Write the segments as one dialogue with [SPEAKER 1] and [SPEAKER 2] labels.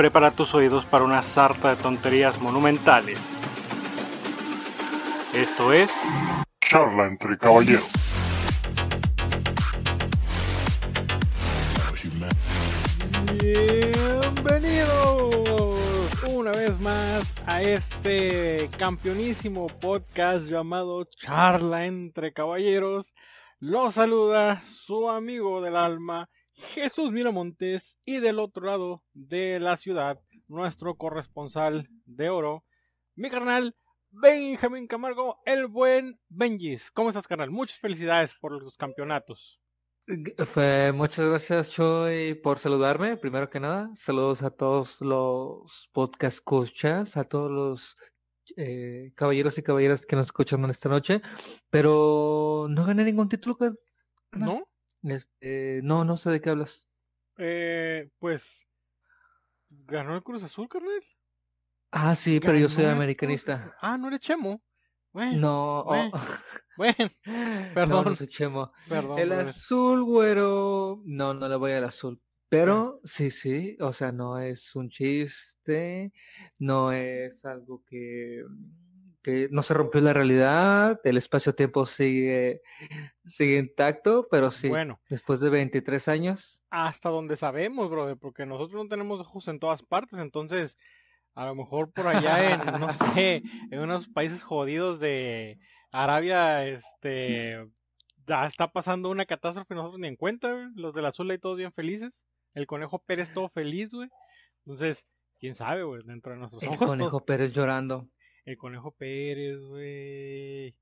[SPEAKER 1] prepara tus oídos para una sarta de tonterías monumentales. Esto es...
[SPEAKER 2] Charla entre caballeros.
[SPEAKER 3] Bienvenidos una vez más a este campeonísimo podcast llamado Charla entre Caballeros. Los saluda su amigo del alma, Jesús Miramontes, y del otro lado de la ciudad, nuestro corresponsal de oro, mi carnal Benjamín Camargo, el buen Benjis. ¿Cómo estás, carnal? Muchas felicidades por los campeonatos.
[SPEAKER 4] Fue, muchas gracias Choy por saludarme, primero que nada. Saludos a todos los podcast escuchas, a todos los eh, caballeros y caballeras que nos escuchan esta noche. Pero no gané ningún título.
[SPEAKER 3] ¿No?
[SPEAKER 4] Este, no, no sé de qué hablas.
[SPEAKER 3] Eh, pues... ¿Ganó el Cruz Azul, carnal?
[SPEAKER 4] Ah, sí, pero yo soy americanista.
[SPEAKER 3] Ah, no eres Chemo. Bueno,
[SPEAKER 4] No, oh,
[SPEAKER 3] bueno, bueno,
[SPEAKER 4] no,
[SPEAKER 3] perdón,
[SPEAKER 4] no soy chemo.
[SPEAKER 3] perdón.
[SPEAKER 4] El
[SPEAKER 3] brother.
[SPEAKER 4] azul, güero. No, no le voy al azul. Pero sí, sí, o sea, no es un chiste, no es algo que, que no se rompió la realidad, el espacio-tiempo sigue, sigue intacto, pero sí,
[SPEAKER 3] Bueno,
[SPEAKER 4] después de 23 años,
[SPEAKER 3] hasta donde sabemos, brother, porque nosotros no tenemos ojos en todas partes, entonces a lo mejor por allá en, no sé, en unos países jodidos de Arabia, este, ya está pasando una catástrofe y nosotros ni en cuenta, güey. los del azul ahí todos bien felices, el conejo Pérez todo feliz, güey, entonces, quién sabe, güey, dentro de nuestros
[SPEAKER 4] el
[SPEAKER 3] ojos,
[SPEAKER 4] conejo
[SPEAKER 3] todos-
[SPEAKER 4] Pérez llorando.
[SPEAKER 3] El conejo Pérez, güey.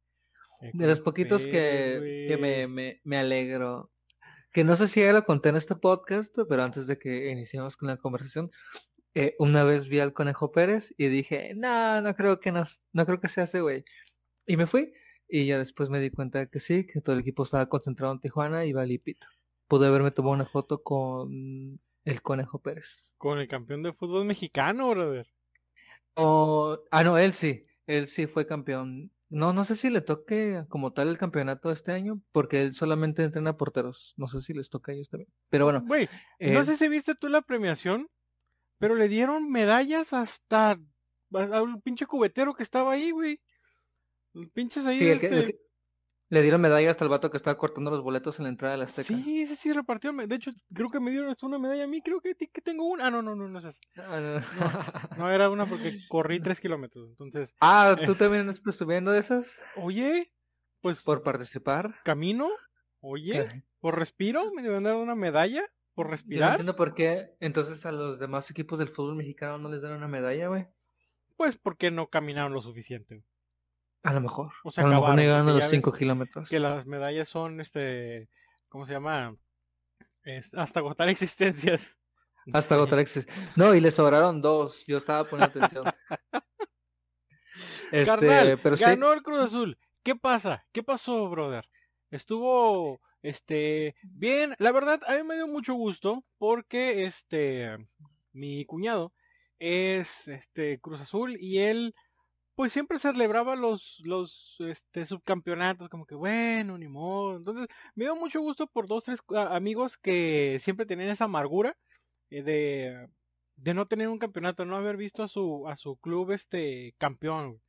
[SPEAKER 4] De los poquitos que,
[SPEAKER 3] Pérez,
[SPEAKER 4] que me, me, me alegro. Que no sé si ya lo conté en este podcast, pero antes de que iniciemos con la conversación, eh, una vez vi al Conejo Pérez y dije, no, no creo que nos, no creo que sea ese güey. Y me fui y ya después me di cuenta que sí, que todo el equipo estaba concentrado en Tijuana y valí pito. Pude haberme tomado una foto con el Conejo Pérez.
[SPEAKER 3] Con el campeón de fútbol mexicano, brother.
[SPEAKER 4] O, ah, no, él sí, él sí fue campeón. No, no sé si le toque como tal el campeonato este año, porque él solamente entrena porteros. No sé si les toca a ellos también. Pero bueno,
[SPEAKER 3] Güey, no
[SPEAKER 4] eh,
[SPEAKER 3] sé si viste tú la premiación, pero le dieron medallas hasta a un pinche cubetero que estaba ahí, güey. Pinches ahí,
[SPEAKER 4] sí, el que- el
[SPEAKER 3] este,
[SPEAKER 4] que- le dieron medalla hasta el vato que estaba cortando los boletos en la entrada de la Azteca.
[SPEAKER 3] Sí, ese sí repartió. De hecho, creo que me dieron hasta una medalla a mí. Creo que, que tengo una. Ah, no, no, no, no es esa.
[SPEAKER 4] Ah, no.
[SPEAKER 3] No, era una porque corrí tres kilómetros. Entonces,
[SPEAKER 4] Ah, ¿tú también estás presumiendo de esas?
[SPEAKER 3] oye, pues
[SPEAKER 4] Por participar.
[SPEAKER 3] camino, oye,
[SPEAKER 4] ¿Qué?
[SPEAKER 3] por respiro, me deben dar una medalla por
[SPEAKER 4] Yo no
[SPEAKER 3] respirar.
[SPEAKER 4] entiendo por qué entonces a los demás equipos del fútbol mexicano no les dan una medalla, güey.
[SPEAKER 3] Pues porque no caminaron lo suficiente.
[SPEAKER 4] A lo mejor.
[SPEAKER 3] O sea,
[SPEAKER 4] a lo mejor llegaron a los
[SPEAKER 3] ya
[SPEAKER 4] 5
[SPEAKER 3] ves
[SPEAKER 4] kilómetros.
[SPEAKER 3] que las medallas son, este, ¿cómo se llama? Es hasta agotar existencias.
[SPEAKER 4] Hasta
[SPEAKER 3] Sí.
[SPEAKER 4] agotar exis- No, y le sobraron dos. Yo estaba poniendo atención. Este,
[SPEAKER 3] Carnal,
[SPEAKER 4] pero sí,
[SPEAKER 3] ganó el Cruz Azul. ¿Qué pasa? ¿Qué pasó, brother? Estuvo, este, bien. La verdad, a mí me dio mucho gusto porque, este, mi cuñado es, este, Cruz Azul y él, pues siempre celebraba los, los, este, subcampeonatos, como que, bueno, ni modo. Entonces, me dio mucho gusto por dos, tres amigos que siempre tenían esa amargura eh, de, de no tener un campeonato, no haber visto a su, a su club, este, campeón.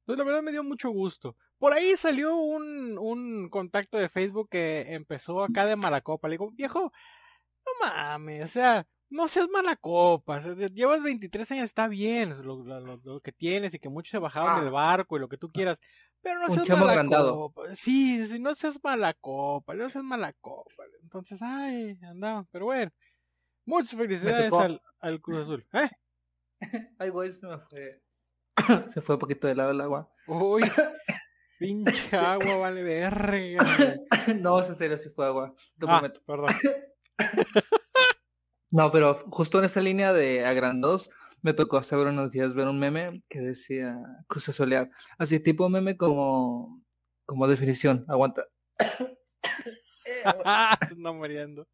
[SPEAKER 3] Entonces, la verdad me dio mucho gusto. Por ahí salió un, un contacto de Facebook que empezó acá de mala copa. Le digo, viejo, no mames, o sea, no seas mala copa. de- llevas 23 años, está bien lo, lo- lo- lo que tienes y que muchos se bajaron
[SPEAKER 4] Ah.
[SPEAKER 3] del barco y lo que tú quieras. Pero no
[SPEAKER 4] Un
[SPEAKER 3] seas mala
[SPEAKER 4] agrandado.
[SPEAKER 3] copa. Sí, sí, no seas mala copa, no seas mala copa. Entonces, ay, andaba. Pero bueno, muchas felicidades al, al Cruz Azul. ¿Eh?
[SPEAKER 4] Ay, güey, se me fue. se fue un poquito de lado el agua.
[SPEAKER 3] Uy, pinche agua, vale verga.
[SPEAKER 4] no, es en serio, sí fue agua. Te
[SPEAKER 3] Ah,
[SPEAKER 4] prometo.
[SPEAKER 3] perdón.
[SPEAKER 4] No, pero justo en esa línea de agrandos, me tocó hace unos días ver un meme que decía Cruz Azulear. Así tipo meme como, como definición. Aguanta.
[SPEAKER 3] no muriendo.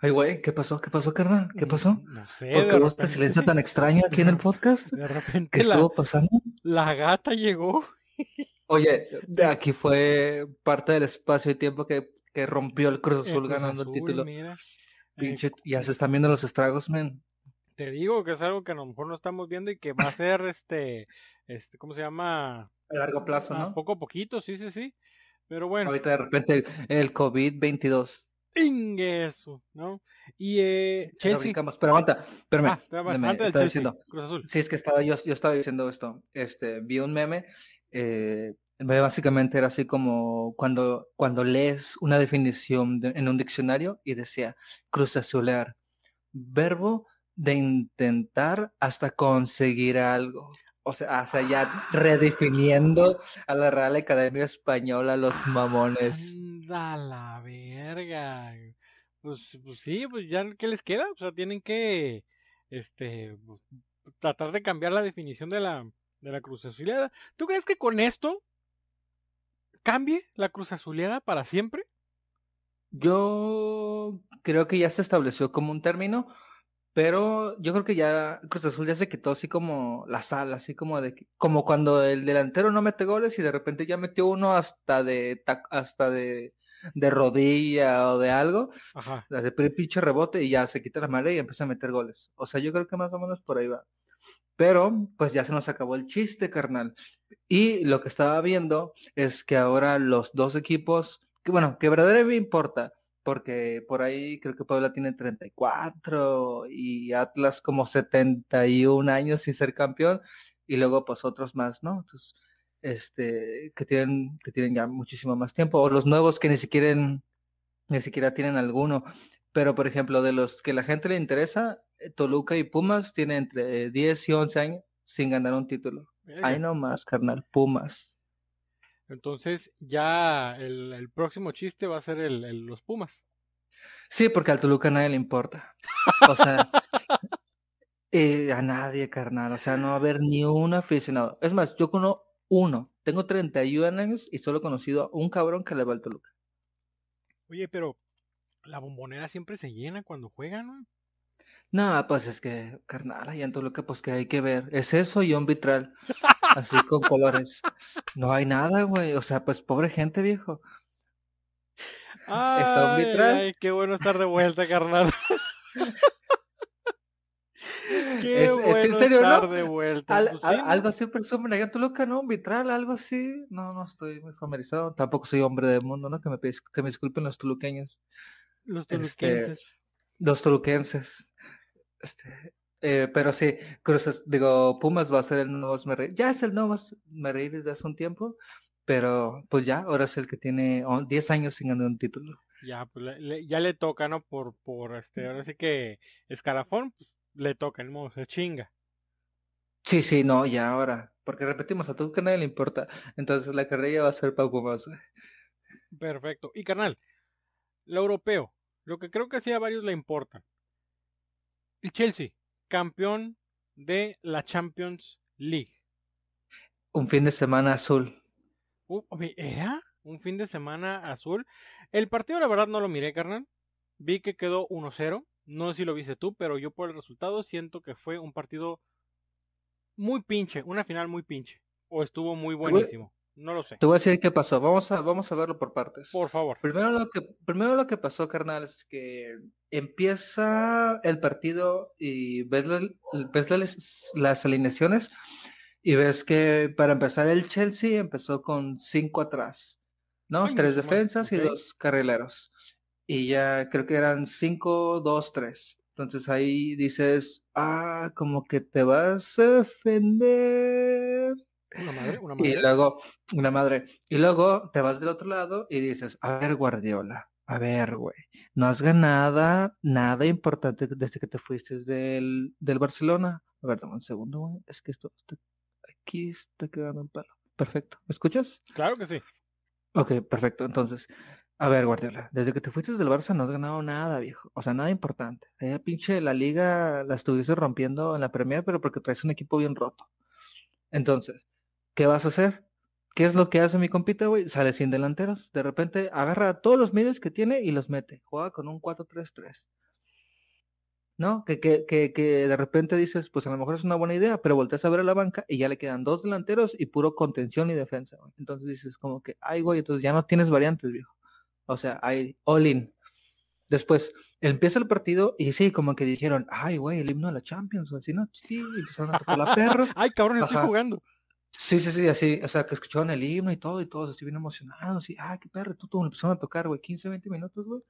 [SPEAKER 4] Ay, güey, ¿qué pasó? ¿Qué pasó, carnal? ¿Qué pasó?
[SPEAKER 3] No sé,
[SPEAKER 4] ¿Por qué hubo este
[SPEAKER 3] repente,
[SPEAKER 4] silencio tan extraño aquí en el podcast?
[SPEAKER 3] de
[SPEAKER 4] ¿Qué
[SPEAKER 3] repente la,
[SPEAKER 4] estuvo pasando?
[SPEAKER 3] la gata llegó.
[SPEAKER 4] Oye, de aquí fue parte del espacio y tiempo que, que rompió el Cruz
[SPEAKER 3] El
[SPEAKER 4] Azul
[SPEAKER 3] Cruz
[SPEAKER 4] ganando el
[SPEAKER 3] Azul,
[SPEAKER 4] título.
[SPEAKER 3] mira.
[SPEAKER 4] Pinche, ya se están viendo los estragos, men.
[SPEAKER 3] Te digo que es algo que a lo mejor no estamos viendo y que va a ser este, este, ¿cómo se llama?
[SPEAKER 4] A largo plazo,
[SPEAKER 3] Ah,
[SPEAKER 4] ¿no?
[SPEAKER 3] Poco a poquito, sí, sí, sí. Pero bueno,
[SPEAKER 4] Ahorita de repente el COVID-22.
[SPEAKER 3] ¡ingue eso, ¿no? Y eh, Chelsea.
[SPEAKER 4] Pero aguanta, espérame.
[SPEAKER 3] Ah, espérame, antes del
[SPEAKER 4] diciendo.
[SPEAKER 3] Cruz Azul.
[SPEAKER 4] Sí, es que estaba yo, yo estaba diciendo esto. Este, vi un meme. eh, básicamente era así como cuando, cuando lees una definición de- en un diccionario y decía cruz verbo de intentar hasta conseguir algo. O sea, sea, ya redefiniendo a la Real Academia Española los mamones.
[SPEAKER 3] Anda la verga. Pues, pues sí, pues ya qué les queda, o sea, tienen que este tratar de cambiar la definición de la de la cruz azuleada. ¿Tú crees que con esto cambie la cruz azuleada para siempre?
[SPEAKER 4] Yo creo que ya se estableció como un término, pero yo creo que ya Cruz Azul ya se quitó así como la sal, así como de como cuando el delantero no mete goles y de repente ya metió uno hasta de hasta de, de rodilla o de algo,
[SPEAKER 3] Ajá.
[SPEAKER 4] de pinche rebote y ya se quita la madre y empieza a meter goles. O sea, yo creo que más o menos por ahí va. Pero pues ya se nos acabó el chiste, carnal. Y lo que estaba viendo es que ahora los dos equipos, que bueno, que verdaderamente me importa, porque por ahí creo que Puebla tiene 34 y Atlas como 71 años sin ser campeón y luego pues otros más, ¿no? Entonces, este, que tienen, que tienen ya muchísimo más tiempo, o los nuevos que ni siquiera, ni siquiera tienen alguno. Pero por ejemplo, de los que la gente le interesa, Toluca y Pumas tienen entre 10 y 11 años sin ganar un título. Ahí nomás, carnal, Pumas.
[SPEAKER 3] Entonces ya el, el próximo chiste va a ser el, el- los Pumas.
[SPEAKER 4] Sí, porque al Toluca a nadie le importa. O sea, eh, a nadie, carnal. O sea, no va a haber ni un aficionado. Es más, yo conozco uno. Tengo 31 años y solo he conocido a un cabrón que le va al Toluca.
[SPEAKER 3] Oye, pero la bombonera siempre se llena cuando juegan, ¿no?
[SPEAKER 4] No, pues es que, carnal, allá en Toluca, pues que hay que ver. Es eso y un vitral. Así con colores. No hay nada, güey. O sea, pues pobre gente, viejo. Está un
[SPEAKER 3] Ay,
[SPEAKER 4] vitral.
[SPEAKER 3] ay, qué bueno estar de vuelta, carnal. qué
[SPEAKER 4] Es- es
[SPEAKER 3] bueno
[SPEAKER 4] en serio, ¿no?
[SPEAKER 3] estar de vuelta.
[SPEAKER 4] Al-
[SPEAKER 3] Pues sí, ¿no?
[SPEAKER 4] algo así presumen allá en Toluca, ¿no? Un vitral, algo así. No, no estoy muy familiarizado. Tampoco soy hombre del mundo, ¿no? Que me, que me disculpen los toluqueños.
[SPEAKER 3] Los
[SPEAKER 4] este,
[SPEAKER 3] toluquenses.
[SPEAKER 4] Los toluquenses. Este, eh, pero sí, Cruz, digo, Pumas va a ser el nuevo. Ya es el nuevo Esmeralda desde hace un tiempo. Pero pues ya, ahora es el que tiene oh, 10 años sin ganar un título.
[SPEAKER 3] Ya, pues le- ya le toca, ¿no? Por, por este, ahora sí que escalafón, pues, le toca, el modo, se chinga.
[SPEAKER 4] Sí, sí, no, ya ahora. Porque repetimos, a Toluca nadie le importa. Entonces la carrera va a ser para Pumas.
[SPEAKER 3] Perfecto. Y carnal, lo europeo, lo que creo que sí a varios le importa. El Chelsea, campeón de la Champions League.
[SPEAKER 4] Un fin de semana azul.
[SPEAKER 3] Uh, ¿Era un fin de semana azul? El partido, la verdad, no lo miré, carnal. Vi que quedó 1-0. No sé si lo viste tú, pero yo por el resultado siento que fue un partido muy pinche, una final muy pinche. O estuvo muy buenísimo. No lo sé.
[SPEAKER 4] Te voy a decir qué pasó. Vamos a, vamos a verlo por partes.
[SPEAKER 3] Por favor.
[SPEAKER 4] Primero lo que, primero lo que pasó, carnal, es que empieza el partido y ves, la- ves las, las alineaciones y ves que para empezar el Chelsea empezó con cinco atrás, ¿no?
[SPEAKER 3] Ay,
[SPEAKER 4] Tres
[SPEAKER 3] no,
[SPEAKER 4] defensas y dos carrileros. Y ya creo que eran cinco, dos, tres. Entonces ahí dices, ah, como que te vas a defender.
[SPEAKER 3] Una madre, una
[SPEAKER 4] Y
[SPEAKER 3] madre.
[SPEAKER 4] luego, una madre. Y luego te vas del otro lado y dices, a ver, Guardiola, a ver, güey, no has ganado nada importante desde que te fuiste del, del Barcelona. A ver, dame un segundo, güey. Es que esto está, aquí está quedando en palo. Perfecto. ¿Me escuchas?
[SPEAKER 3] Claro que sí.
[SPEAKER 4] Ok, perfecto. Entonces, a ver, Guardiola, desde que te fuiste del Barça no has ganado nada, viejo. O sea, nada importante. Eh, pinche la liga la estuviste rompiendo en la Premier, pero porque traes un equipo bien roto. Entonces, ¿qué vas a hacer? ¿Qué es lo que hace mi compita, güey? Sale sin delanteros. De repente agarra todos los medios que tiene y los mete. Juega con un 4-3-3. ¿No? Que, que, que, que de repente dices, pues a lo mejor es una buena idea, pero volteas a ver a la banca y ya le quedan dos delanteros y puro contención y defensa. güey. Entonces dices como que, ay, güey, entonces ya no tienes variantes, viejo. O sea, hay all in. Después empieza el partido y sí, como que dijeron, ay, güey, el himno de la Champions, o así, ¿no? Sí, empezaron a tocar la perro.
[SPEAKER 3] Ay, cabrón, estoy jugando.
[SPEAKER 4] Sí, sí, sí, así, o sea, que escucharon el himno y todo, y todos así bien emocionados, y, ah, qué perro, tú, tú, empezaron a tocar, güey, 15, 20 minutos, güey.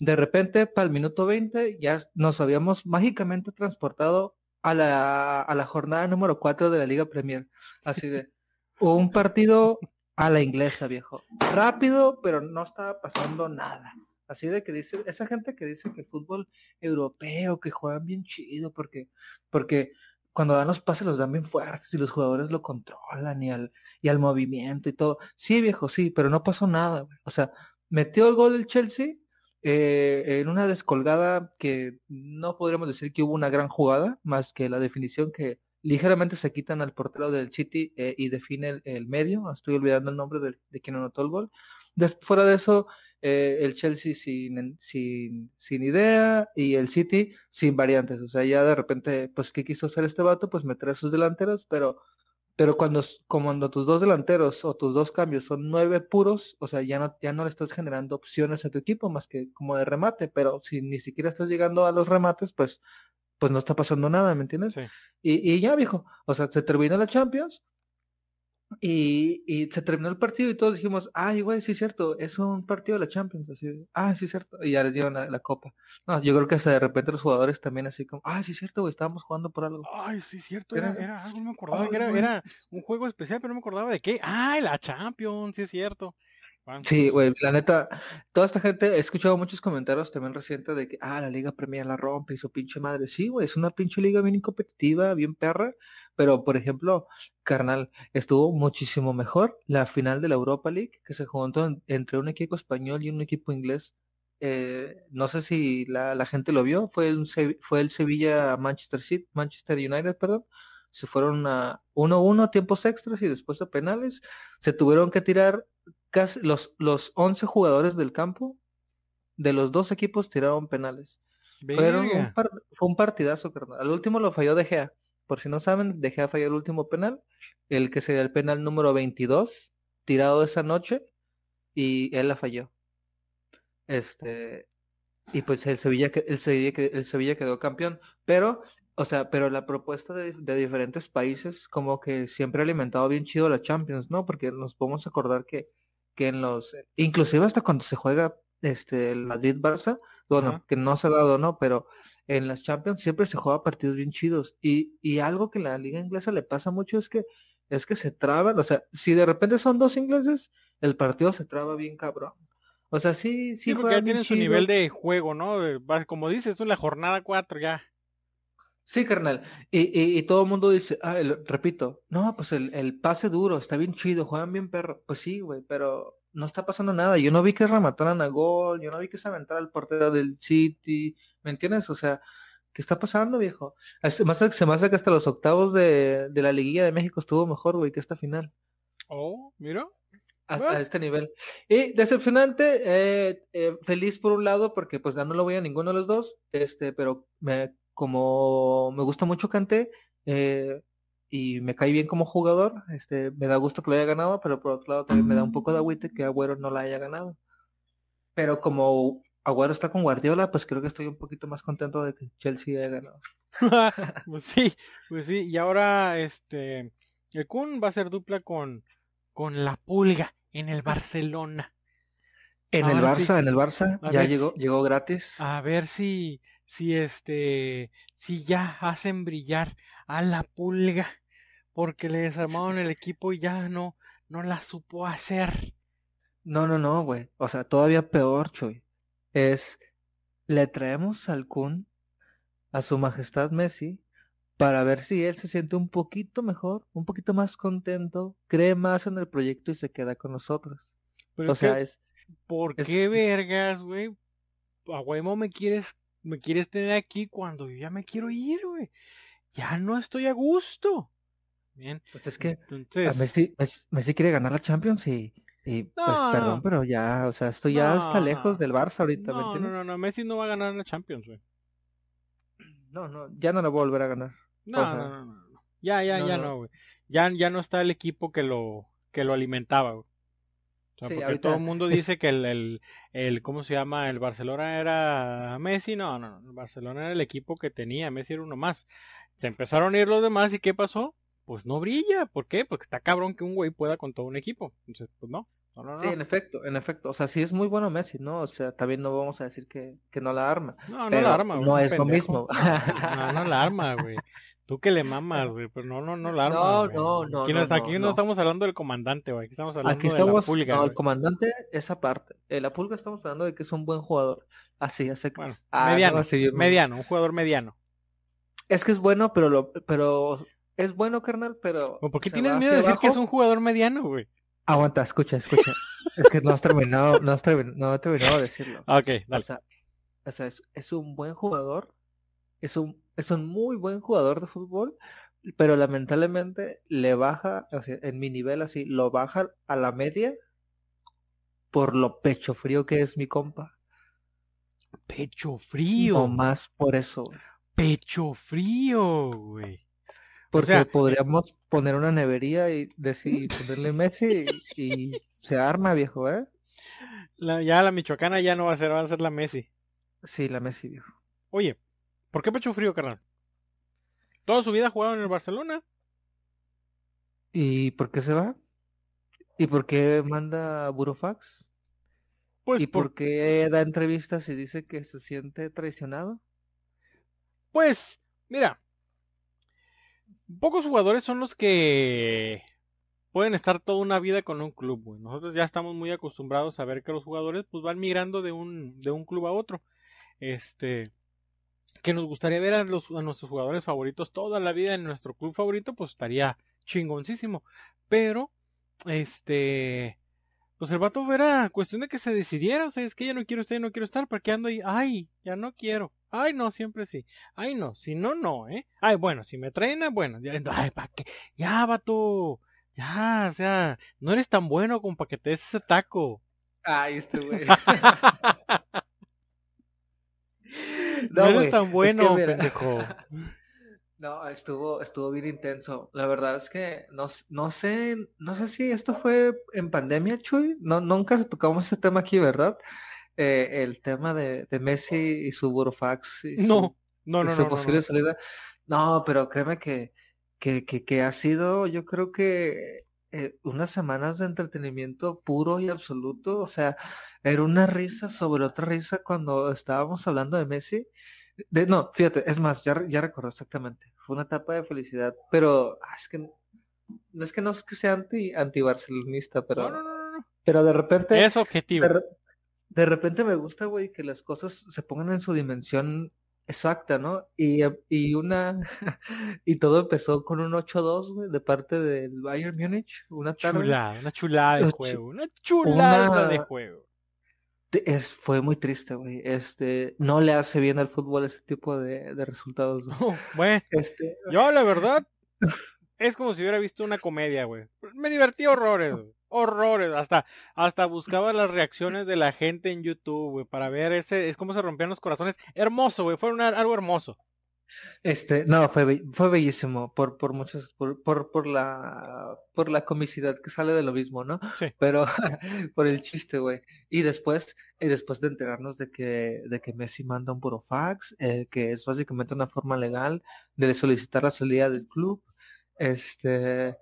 [SPEAKER 4] De repente, para el minuto 20, ya nos habíamos mágicamente transportado a la, a la jornada número 4 de la Liga Premier. Así de, un partido a la inglesa, viejo. Rápido, pero no estaba pasando nada. Así de que dice, esa gente que dice que fútbol europeo, que juegan bien chido, porque, porque cuando dan los pases los dan bien fuertes y los jugadores lo controlan y al, y al movimiento y todo. Sí, viejo, sí, pero no pasó nada. O sea, metió el gol el Chelsea eh, en una descolgada que no podríamos decir que hubo una gran jugada, más que la definición que ligeramente se quitan al portero del City eh, y define el, medio. Estoy olvidando el nombre de, de quien anotó el gol. Fuera de eso, eh, el Chelsea sin, sin, sin idea y el City sin variantes. O sea, ya de repente, pues, ¿qué quiso hacer este vato? Pues meter a sus delanteros, pero, pero cuando, cuando tus dos delanteros o tus dos cambios son nueve puros, o sea, ya no, ya no le estás generando opciones a tu equipo más que como de remate, pero si ni siquiera estás llegando a los remates, pues, pues no está pasando nada, ¿me entiendes?
[SPEAKER 3] Sí.
[SPEAKER 4] Y, y ya, viejo, o sea, se terminó la Champions y, y se terminó el partido y todos dijimos, ay, güey, sí es cierto, es un partido de la Champions, así, ah, sí es cierto, y ya les dieron la, la copa. No, yo creo que hasta de repente los jugadores también así como, ah, sí es cierto, güey, estábamos jugando por algo.
[SPEAKER 3] Ay, sí, cierto,
[SPEAKER 4] Era-
[SPEAKER 3] era, algo, no me acordaba
[SPEAKER 4] Ay,
[SPEAKER 3] que era, era un juego especial, pero no me acordaba de qué. Ay, la Champions, sí es cierto.
[SPEAKER 4] Sí, güey, la neta, toda esta gente, he escuchado muchos comentarios también recientes de que, ah, la Liga Premier la rompe y su pinche madre. Sí, güey, es una pinche liga bien competitiva, bien perra, pero por ejemplo, carnal, estuvo muchísimo mejor la final de la Europa League que se jugó en- entre un equipo español y un equipo inglés. Eh, no sé si la, la gente lo vio, fue el, Se- fue el Sevilla Manchester City, Manchester United, perdón. Se fueron a 1-1 tiempos extras y después a penales. Se tuvieron que tirar casi los, los 11 jugadores del campo de los dos equipos tiraron penales. Fueron un
[SPEAKER 3] verga.
[SPEAKER 4] par- fue un partidazo, carnal. Al último lo falló De Gea. Por si no saben, De Gea falló el último penal, el que sería el penal número 22, tirado esa noche, y él la falló. Este, y pues el Sevilla, el Sevilla, el Sevilla quedó campeón. Pero, o sea, pero la propuesta de, de diferentes países como que siempre ha alimentado bien chido la Champions, ¿no? Porque nos podemos acordar que, que en los, inclusive hasta cuando se juega este el Madrid-Barça, bueno,
[SPEAKER 3] Ajá.
[SPEAKER 4] que no se ha dado, ¿no? Pero en las Champions siempre se juega partidos bien chidos. Y, y algo que la liga inglesa le pasa mucho es que es que se traban, o sea, si de repente son dos ingleses, el partido se traba bien cabrón. O sea, sí, sí,
[SPEAKER 3] Sí, porque ya tienen su nivel de juego, ¿no? Como dices, es la jornada 4 ya.
[SPEAKER 4] Sí, carnal. Y, y, y todo el mundo dice, ah, el- repito, no, pues el, el pase duro, está bien chido, juegan bien perro. Pues sí, güey, pero no está pasando nada. Yo no vi que remataran a gol, yo no vi que se aventara el portero del City, ¿me entiendes? O sea, ¿qué está pasando, viejo? Es- más se me hace que hasta los octavos de, de la liguilla de México estuvo mejor, güey, que esta final.
[SPEAKER 3] Oh, mira.
[SPEAKER 4] hasta
[SPEAKER 3] Bueno.
[SPEAKER 4] este nivel. Y decepcionante, eh, eh, feliz por un lado, porque pues ya no lo voy a ninguno de los dos, este, pero me, como me gusta mucho Kanté, eh, y me cae bien como jugador, este, me da gusto que lo haya ganado, pero por otro lado también me da un poco de agüite que Agüero no la haya ganado. Pero como Agüero está con Guardiola, pues creo que estoy un poquito más contento de que Chelsea haya ganado.
[SPEAKER 3] pues sí, pues sí. Y ahora, este, el Kun va a ser dupla con, con la Pulga en el Barcelona.
[SPEAKER 4] En el
[SPEAKER 3] sí.
[SPEAKER 4] Barça, en el Barça,
[SPEAKER 3] A
[SPEAKER 4] ya
[SPEAKER 3] ver
[SPEAKER 4] llegó, llegó gratis.
[SPEAKER 3] A ver si, si este, si ya hacen brillar a la Pulga, porque le desarmaron el equipo y ya no, no la supo hacer.
[SPEAKER 4] No, no, no, güey. O sea, todavía peor, Chuy. Es, le traemos al Kun a su majestad Messi para ver si él se siente un poquito mejor, un poquito más contento, cree más en el proyecto y se queda con nosotros.
[SPEAKER 3] Pero
[SPEAKER 4] O sea,
[SPEAKER 3] ¿qué-
[SPEAKER 4] es,
[SPEAKER 3] ¿por
[SPEAKER 4] es-
[SPEAKER 3] qué vergas, güey? A huevo me quieres, me quieres tener aquí cuando yo ya me quiero ir, güey. Ya no estoy a gusto. Bien,
[SPEAKER 4] pues es que a
[SPEAKER 3] entonces,
[SPEAKER 4] Messi, Messi, Messi quiere ganar la Champions y, y pues perdón,
[SPEAKER 3] no.
[SPEAKER 4] pero ya, o sea, esto ya está
[SPEAKER 3] No,
[SPEAKER 4] lejos
[SPEAKER 3] no.
[SPEAKER 4] del Barça ahorita, ¿me
[SPEAKER 3] no, no, no, no, Messi no va a ganar la Champions, güey.
[SPEAKER 4] No, no, ya no la voy a volver a ganar.
[SPEAKER 3] No,
[SPEAKER 4] O sea,
[SPEAKER 3] no, no. Ya, ya, ya
[SPEAKER 4] no.
[SPEAKER 3] no, güey. Ya, ya no está el equipo que lo, que lo alimentaba, güey. O sea,
[SPEAKER 4] Sí,
[SPEAKER 3] porque
[SPEAKER 4] ahorita
[SPEAKER 3] todo el mundo dice que el, el, el, ¿cómo se llama? El Barcelona era Messi. No, no. El Barcelona era el equipo que tenía. Messi era uno más. Se empezaron a ir los demás y ¿qué pasó? Pues no brilla. ¿Por qué? Porque está cabrón que un güey pueda con todo un equipo. Entonces, pues no. No, no, no.
[SPEAKER 4] Sí, en efecto, en efecto. O sea, sí es muy bueno Messi, ¿no? O sea, también no vamos a decir que, que no la arma.
[SPEAKER 3] No, no la arma, güey.
[SPEAKER 4] no es lo mismo.
[SPEAKER 3] No, no la arma, güey. Tú que le mamas, güey. Pero no, no, no la arma.
[SPEAKER 4] No, no, no,
[SPEAKER 3] Aquí
[SPEAKER 4] no,
[SPEAKER 3] está- aquí
[SPEAKER 4] no,
[SPEAKER 3] no,
[SPEAKER 4] no.
[SPEAKER 3] estamos hablando del comandante, güey. Aquí estamos hablando
[SPEAKER 4] Aquí
[SPEAKER 3] de
[SPEAKER 4] estamos,
[SPEAKER 3] la pulga,
[SPEAKER 4] no, el comandante, esa parte. Eh, la pulga estamos hablando de que es un buen jugador. Así, hace
[SPEAKER 3] Bueno,
[SPEAKER 4] Ah,
[SPEAKER 3] mediano,
[SPEAKER 4] no,
[SPEAKER 3] mediano, un jugador mediano.
[SPEAKER 4] Es que es bueno, pero lo, pero es bueno, carnal, pero.
[SPEAKER 3] ¿Por qué tienes miedo de decir que es
[SPEAKER 4] abajo.
[SPEAKER 3] un jugador mediano, güey?
[SPEAKER 4] Aguanta, escucha, escucha. es que no has terminado, no has terminado, no he terminado de decirlo.
[SPEAKER 3] Ah, Ok,
[SPEAKER 4] O
[SPEAKER 3] dale.
[SPEAKER 4] sea, o sea, es, es un buen jugador, es un, es un muy buen jugador de fútbol, pero lamentablemente le baja, o sea, en mi nivel así, lo baja a la media por lo pecho frío que es mi compa.
[SPEAKER 3] Pecho
[SPEAKER 4] No
[SPEAKER 3] frío.
[SPEAKER 4] más por eso.
[SPEAKER 3] Pecho frío, güey.
[SPEAKER 4] Porque
[SPEAKER 3] sea,
[SPEAKER 4] podríamos poner una nevería y decir, ponerle Messi y, y se arma, viejo, ¿eh?
[SPEAKER 3] La- ya la michoacana ya no va a ser, va a ser la Messi.
[SPEAKER 4] Sí, la Messi, viejo.
[SPEAKER 3] Oye, ¿por qué pecho frío, carnal? Toda su vida ha jugado en el Barcelona.
[SPEAKER 4] ¿Y por qué se va? ¿Y por qué manda Burofax?
[SPEAKER 3] Pues,
[SPEAKER 4] ¿Y
[SPEAKER 3] por-
[SPEAKER 4] por qué da entrevistas y dice que se siente traicionado?
[SPEAKER 3] pues, mira. Pocos jugadores son los que pueden estar toda una vida con un club, güey. Nosotros ya estamos muy acostumbrados a ver que los jugadores pues van migrando de un, de un club a otro. Este, que nos gustaría ver a, los, a nuestros jugadores favoritos toda la vida en nuestro club favorito, pues estaría chingoncísimo. Pero, este, pues el vato era cuestión de que se decidiera, o sea, es que ya no quiero estar, ya no quiero estar, porque ando ahí, ay, ya no quiero, ay, no, siempre sí, ay, no, si no, no, ¿eh? Ay, bueno, si me traen, bueno, ya, ay, ¿para qué? Ya, vato, ya, o sea, no eres tan bueno como para que te des ese taco.
[SPEAKER 4] Ay, este güey.
[SPEAKER 3] No, eres
[SPEAKER 4] güey,
[SPEAKER 3] tan
[SPEAKER 4] es que
[SPEAKER 3] bueno,
[SPEAKER 4] mira,
[SPEAKER 3] pendejo.
[SPEAKER 4] No, estuvo, estuvo bien intenso. La verdad es que no, no sé, no sé si esto fue en pandemia, Chuy. No, nunca tocamos ese tema aquí, ¿verdad? Eh, el tema de, de Messi y su burofax y su-
[SPEAKER 3] No, no,
[SPEAKER 4] y
[SPEAKER 3] no,
[SPEAKER 4] su
[SPEAKER 3] no, no,
[SPEAKER 4] posible
[SPEAKER 3] no.
[SPEAKER 4] salida. No, pero créeme que, que, que, que ha sido, yo creo que eh, unas semanas de entretenimiento puro y absoluto. O sea, era una risa sobre otra risa cuando estábamos hablando de Messi. De, no, fíjate, es más, ya, ya recuerdo exactamente. Fue una etapa de felicidad, pero ah, es que no es que no es que sea anti, anti-barcelonista, pero,
[SPEAKER 3] No, no, no, no, no.
[SPEAKER 4] pero de repente,
[SPEAKER 3] Es objetivo.
[SPEAKER 4] de, de repente me gusta, güey, que las cosas se pongan en su dimensión exacta, ¿no? Y, eh, y una, y todo empezó con un 8-2, güey, de parte del Bayern Múnich, una tarde.
[SPEAKER 3] Chulada, una chulada de juego, una chulada
[SPEAKER 4] una-
[SPEAKER 3] de juego.
[SPEAKER 4] Es, fue muy triste, güey. Este, no le hace bien al fútbol ese tipo de, de resultados, güey.
[SPEAKER 3] bueno,
[SPEAKER 4] Este,
[SPEAKER 3] yo la verdad es como si hubiera visto una comedia, güey. Me divertí horrores. Horrores. Hasta, hasta buscaba las reacciones de la gente en YouTube, güey, para ver ese, es como se rompían los corazones. Hermoso, güey, fue una- algo hermoso.
[SPEAKER 4] Este, no, fue, fue bellísimo por, por muchos, por, por, por la, por la comicidad que sale de lo mismo, ¿no?
[SPEAKER 3] Sí.
[SPEAKER 4] Pero por el chiste, güey. Y después, y después de enterarnos de que, de que Messi manda un burofax, eh, que es básicamente una forma legal de solicitar la salida del club, este,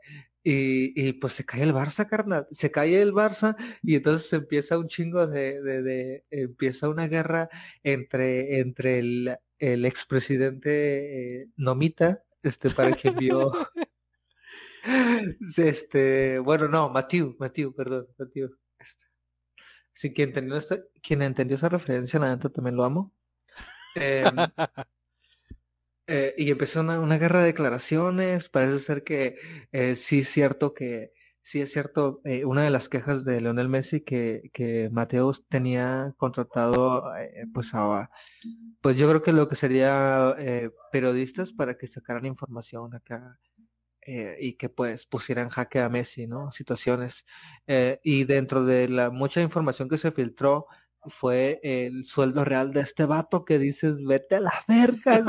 [SPEAKER 4] y, y pues se cae el Barça, carnal, se cae el Barça y entonces empieza un chingo de, de, de empieza una guerra entre, entre el, el expresidente eh, Nomita, este, para quien vio, este, bueno, no, Matiu, Matiu, perdón, Matiu. Este. Sí, quien entendió, esta- quien entendió esa referencia, la neta también lo amo. Em, eh, y empezó una, una guerra de declaraciones. Parece ser que eh, sí es cierto que sí es cierto. eh, una de las quejas de Leonel Messi que, que Mateus tenía contratado, pues a, pues yo creo que lo que sería periodistas para que sacaran información acá y que pues pusieran jaque a Messi, ¿no? Situaciones. Y dentro de la mucha información que se filtró fue el sueldo real de este vato que dices, vete a la verga.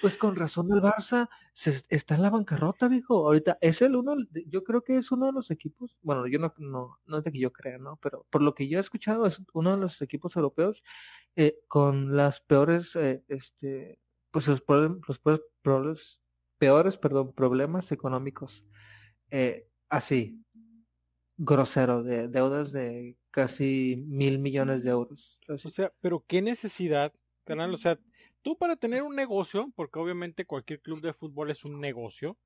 [SPEAKER 4] Pues con razón el Barça se, está en la bancarrota, viejo. Ahorita es el uno, yo creo que es uno de los equipos, bueno, yo no, no, no es de que yo crea, ¿no? Pero por lo que yo he escuchado, es uno de los equipos europeos eh, con las peores, eh, este, pues los, los peores, peores, perdón, problemas económicos. Eh, así, grosero, de deudas de casi mil millones de euros.
[SPEAKER 3] O sea, pero qué necesidad, canal, o sea, tú para tener un negocio, porque obviamente cualquier club de fútbol es un negocio,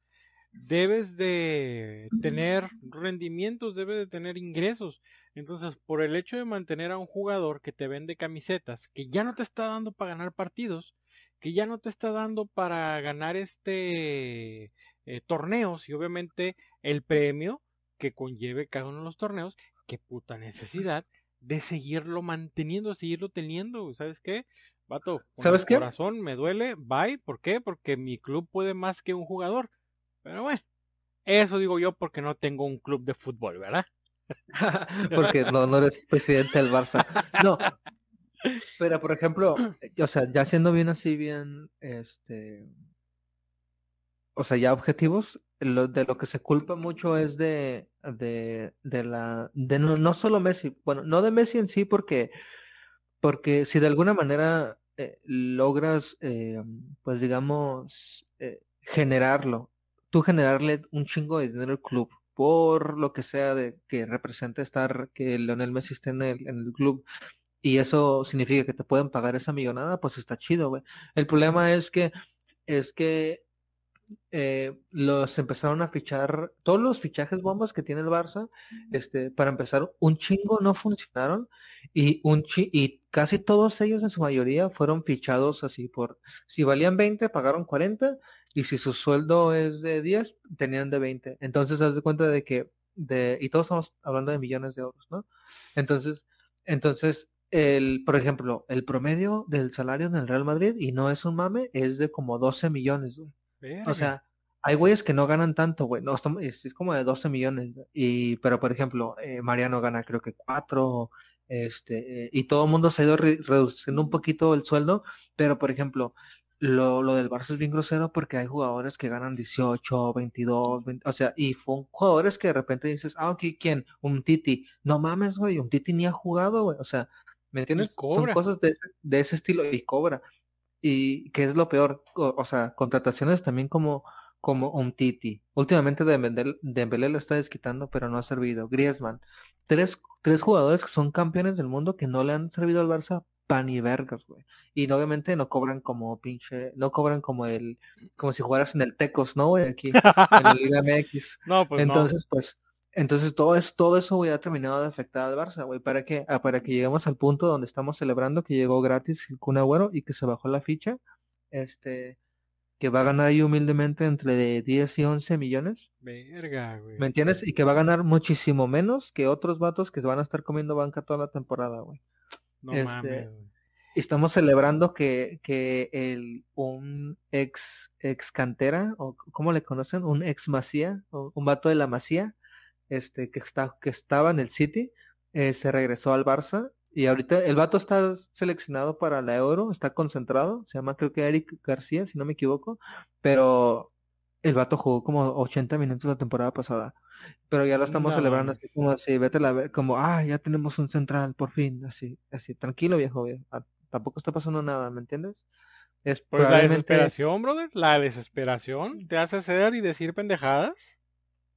[SPEAKER 3] debes de tener rendimientos, debes de tener ingresos. Entonces, por el hecho de mantener a un jugador que te vende camisetas, que ya no te está dando para ganar partidos, que ya no te está dando para ganar este eh, torneos y obviamente el premio que conlleve cada uno de los torneos, qué puta necesidad de seguirlo manteniendo, seguirlo teniendo, ¿sabes qué? Vato,
[SPEAKER 4] ¿sabes qué?
[SPEAKER 3] corazón me duele, bye, ¿por qué? Porque mi club puede más que un jugador. Pero bueno, eso digo yo porque no tengo un club de fútbol, ¿verdad?
[SPEAKER 4] porque no, no eres presidente del Barça. No. Pero por ejemplo, o sea, ya siendo bien así, bien, este, o sea, ya objetivos, lo, de lo que se culpa mucho es de, de, de la, de no, no, solo Messi, bueno, no de Messi en sí, porque, porque si de alguna manera eh, logras, eh, pues digamos, eh, generarlo, tú generarle un chingo de dinero al club, por lo que sea de que represente estar, que Leonel Messi esté en el, en el club, y eso significa que te pueden pagar esa millonada, pues está chido, güey. El problema es que, es que eh, los empezaron a fichar, todos los fichajes bombas que tiene el Barça, este, para empezar, un chingo no funcionaron y un y casi todos ellos en su mayoría fueron fichados así por, si valían 20, pagaron 40 y si su sueldo es de 10, tenían de 20. Entonces, haz de cuenta de que, de, y todos estamos hablando de millones de euros, ¿no? Entonces, entonces, el, por ejemplo, el promedio del salario en el Real Madrid, y no es un mame, es de como 12 millones, güey. O sea, hay güeyes que no ganan tanto, güey. No, es, es, como de 12 millones. Y, pero por ejemplo, eh, Mariano gana creo que 4, este, eh, y todo el mundo se ha ido reduciendo un poquito el sueldo, pero por ejemplo, lo, lo del Barça es bien grosero porque hay jugadores que ganan 18, 22, o sea, y son jugadores que de repente dices, ah, ok, ¿quién? Un Titi. No mames, güey, un Titi ni ha jugado, güey. O sea, ¿me entiendes? Son cosas de, de ese estilo y cobra y que es lo peor, o, sea, contrataciones también como como un Titi. Últimamente Dembélé lo está desquitando, pero no ha servido. Griezmann. Tres, tres jugadores que son campeones del mundo que no le han servido al Barça pan y vergas, güey. Y obviamente no cobran como pinche, no cobran como el, como si jugaras en el Tecos, ¿no, güey? Aquí, en el Liga MX.
[SPEAKER 3] No, pues
[SPEAKER 4] Entonces, pues, entonces todo eso, todo eso güey, ha terminado de afectar al Barça, güey, para que, ah, para que lleguemos al punto donde estamos celebrando que llegó gratis el Kun Agüero y que se bajó la ficha, este, que va a ganar ahí humildemente entre 10 y 11 millones.
[SPEAKER 3] Verga, güey.
[SPEAKER 4] ¿Me entiendes? Y que va a ganar muchísimo menos que otros vatos que van a estar comiendo banca toda la temporada, güey.
[SPEAKER 3] No este, mames,
[SPEAKER 4] estamos celebrando que, que el, un ex, ex cantera, o ¿cómo le conocen? Un ex masía, o un vato de la masía, este, que, está, que estaba en el City, eh, se regresó al Barça y ahorita el vato está seleccionado para la Euro, está concentrado, se llama creo que Eric García, si no me equivoco, pero el vato jugó como 80 minutos la temporada pasada. Pero ya lo estamos celebrando así como así, vete a ver, como, ah, ya tenemos un central, por fin, así, así, tranquilo viejo, ah, tampoco está pasando nada, ¿me entiendes?
[SPEAKER 3] Es pues la desesperación, brother, la desesperación te hace ceder y decir pendejadas.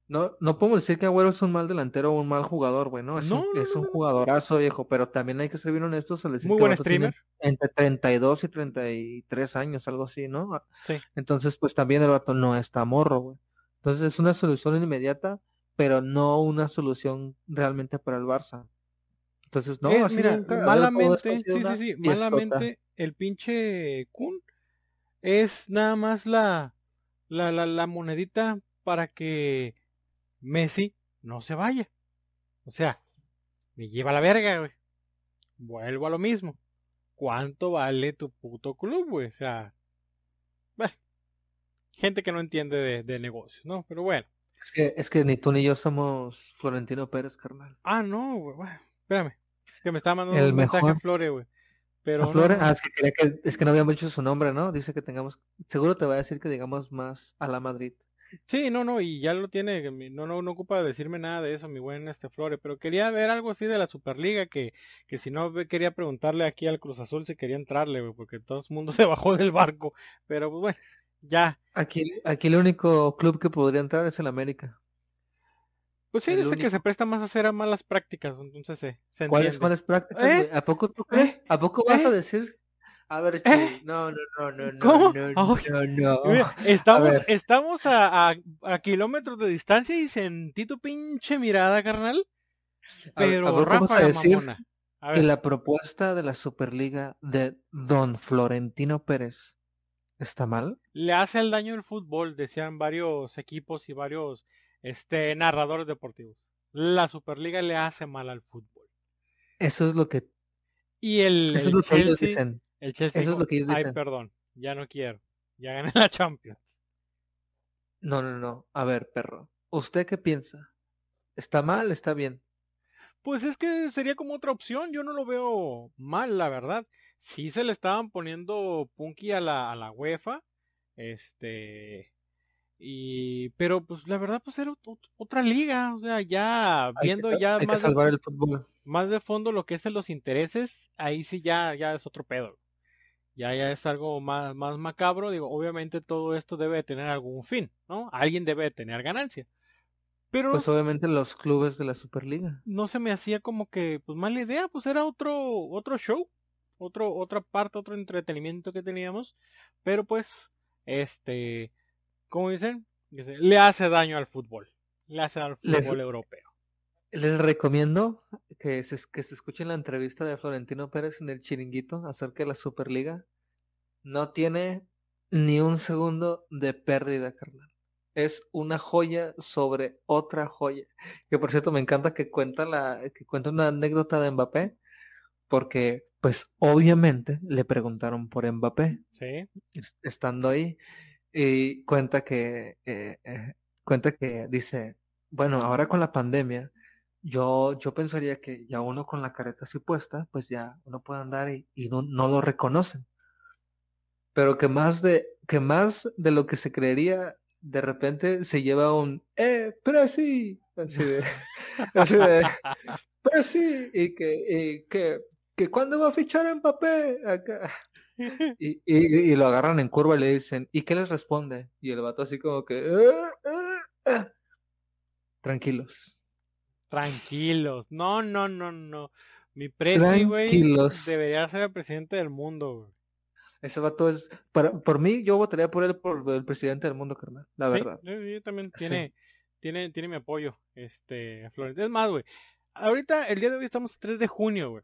[SPEAKER 4] No, no podemos decir que Agüero es un mal delantero o un mal jugador, güey, ¿no? Es, un, es un jugadorazo, viejo, pero también hay que ser bien honestos
[SPEAKER 3] decir Muy buen streamer.
[SPEAKER 4] Entre 32 y 33 años, algo así, ¿no?
[SPEAKER 3] Ah, sí.
[SPEAKER 4] Entonces, pues también el vato no está morro, güey. Entonces es una solución inmediata, pero no una solución realmente para el Barça. Entonces, no,
[SPEAKER 3] así mira, malamente, sí, sí, sí, malamente el pinche Kun es nada más la, la, la, la monedita para que Messi no se vaya. O sea, me lleva a la verga, güey. Vuelvo a lo mismo. ¿Cuánto vale tu puto club, güey? O sea, bueno, gente que no entiende de, de negocios, ¿no? Pero bueno.
[SPEAKER 4] Es que, es que ni tú ni yo somos Florentino Pérez, carnal.
[SPEAKER 3] Ah, no, güey. Bueno, espérame. Que me está mandando el un mejor... mensaje Flore, güey. Pero no.
[SPEAKER 4] Ah, es que, quería que- es que no habíamos dicho su nombre, ¿no? Dice que tengamos, seguro te va a decir que digamos más a la Madrid.
[SPEAKER 3] Sí, no, no, y ya lo tiene, no, no, no ocupa decirme nada de eso, mi buen este Flore, pero quería ver algo así de la Superliga, que, que si no quería preguntarle aquí al Cruz Azul si quería entrarle, porque todo el mundo se bajó del barco, pero pues bueno, ya,
[SPEAKER 4] Aquí, aquí el único club que podría entrar es el América.
[SPEAKER 3] pues sí, dice que se presta más a hacer a malas prácticas, entonces se, se
[SPEAKER 4] ¿Cuáles malas prácticas,
[SPEAKER 3] ¿Eh?
[SPEAKER 4] ¿A poco tú crees? ¿A poco vas
[SPEAKER 3] ¿Eh?
[SPEAKER 4] a decir? A ver,
[SPEAKER 3] ¿Eh?
[SPEAKER 4] No, no, no, no, no,
[SPEAKER 3] ¿Cómo?
[SPEAKER 4] no, no, no.
[SPEAKER 3] Mira, estamos,
[SPEAKER 4] ver.
[SPEAKER 3] estamos a, a, a kilómetros de distancia y sentí tu pinche mirada, carnal,
[SPEAKER 4] A
[SPEAKER 3] pero
[SPEAKER 4] ¿a a decir
[SPEAKER 3] mamona. A
[SPEAKER 4] que la propuesta de la Superliga de Don Florentino Pérez está mal?
[SPEAKER 3] le hace el daño el fútbol, decían varios equipos y varios este narradores deportivos. La Superliga le hace mal al fútbol.
[SPEAKER 4] Eso es lo que,
[SPEAKER 3] Y el,
[SPEAKER 4] eso
[SPEAKER 3] el
[SPEAKER 4] es lo que ellos
[SPEAKER 3] Chelsea,
[SPEAKER 4] dicen.
[SPEAKER 3] El Chelsea
[SPEAKER 4] eso es lo que ellos
[SPEAKER 3] ay,
[SPEAKER 4] dicen".
[SPEAKER 3] perdón, ya no quiero. Ya gané la Champions.
[SPEAKER 4] No, no, no. A ver, perro. ¿Usted qué piensa? ¿Está mal? ¿Está bien?
[SPEAKER 3] Pues es que sería como otra opción, yo no lo veo mal, la verdad. Sí se le estaban poniendo punky a la, a la UEFA, este, y, pero pues la verdad pues era ot- otra liga, o sea, ya
[SPEAKER 4] Hay que
[SPEAKER 3] viendo ya
[SPEAKER 4] hay que
[SPEAKER 3] más de,
[SPEAKER 4] el fútbol.
[SPEAKER 3] más de fondo lo que es en los intereses, ahí sí ya, ya es otro pedo. Ya, ya es algo más, más macabro, digo, obviamente todo esto debe de tener algún fin, ¿no? Alguien debe de tener ganancia. Pero
[SPEAKER 4] Pues obviamente los clubes de la Superliga.
[SPEAKER 3] no se me hacía como que pues mala idea, pues era otro otro show, otro otra parte, otro entretenimiento que teníamos, pero pues este, como dicen, Dice, le hace daño al fútbol, le hace al
[SPEAKER 4] Les-
[SPEAKER 3] fútbol europeo.
[SPEAKER 4] Les recomiendo que se, que se escuchen la entrevista de Florentino Pérez en el chiringuito acerca de la Superliga. No tiene ni un segundo de pérdida, carnal. Es una joya sobre otra joya. Que por cierto me encanta que cuenta la, que cuenta una anécdota de Mbappé, porque pues obviamente le preguntaron por Mbappé
[SPEAKER 3] Sí,
[SPEAKER 4] es- estando ahí y cuenta que eh, eh, cuenta que dice bueno ahora con la pandemia yo yo pensaría que ya uno con la careta así puesta pues ya uno puede andar y, y no, no lo reconocen pero que más de que más de lo que se creería de repente se lleva un eh presi así de así de presi y que y que que cuándo va a fichar a Mbappé acá y, y, y lo agarran en curva y le dicen, ¿y qué les responde? Y el vato así como que, "Ah, ah, ah". tranquilos.
[SPEAKER 3] Tranquilos, no, no, no, no. Mi presi, güey, debería ser el presidente del mundo, güey.
[SPEAKER 4] Ese vato es, para, por mí, yo votaría por él por el presidente del mundo, carnal, la
[SPEAKER 3] Sí,
[SPEAKER 4] verdad.
[SPEAKER 3] yo, yo también
[SPEAKER 4] Sí.
[SPEAKER 3] tiene, tiene, tiene mi apoyo, este, Florentino. Es más, güey, ahorita, el día de hoy estamos 3 de junio, güey.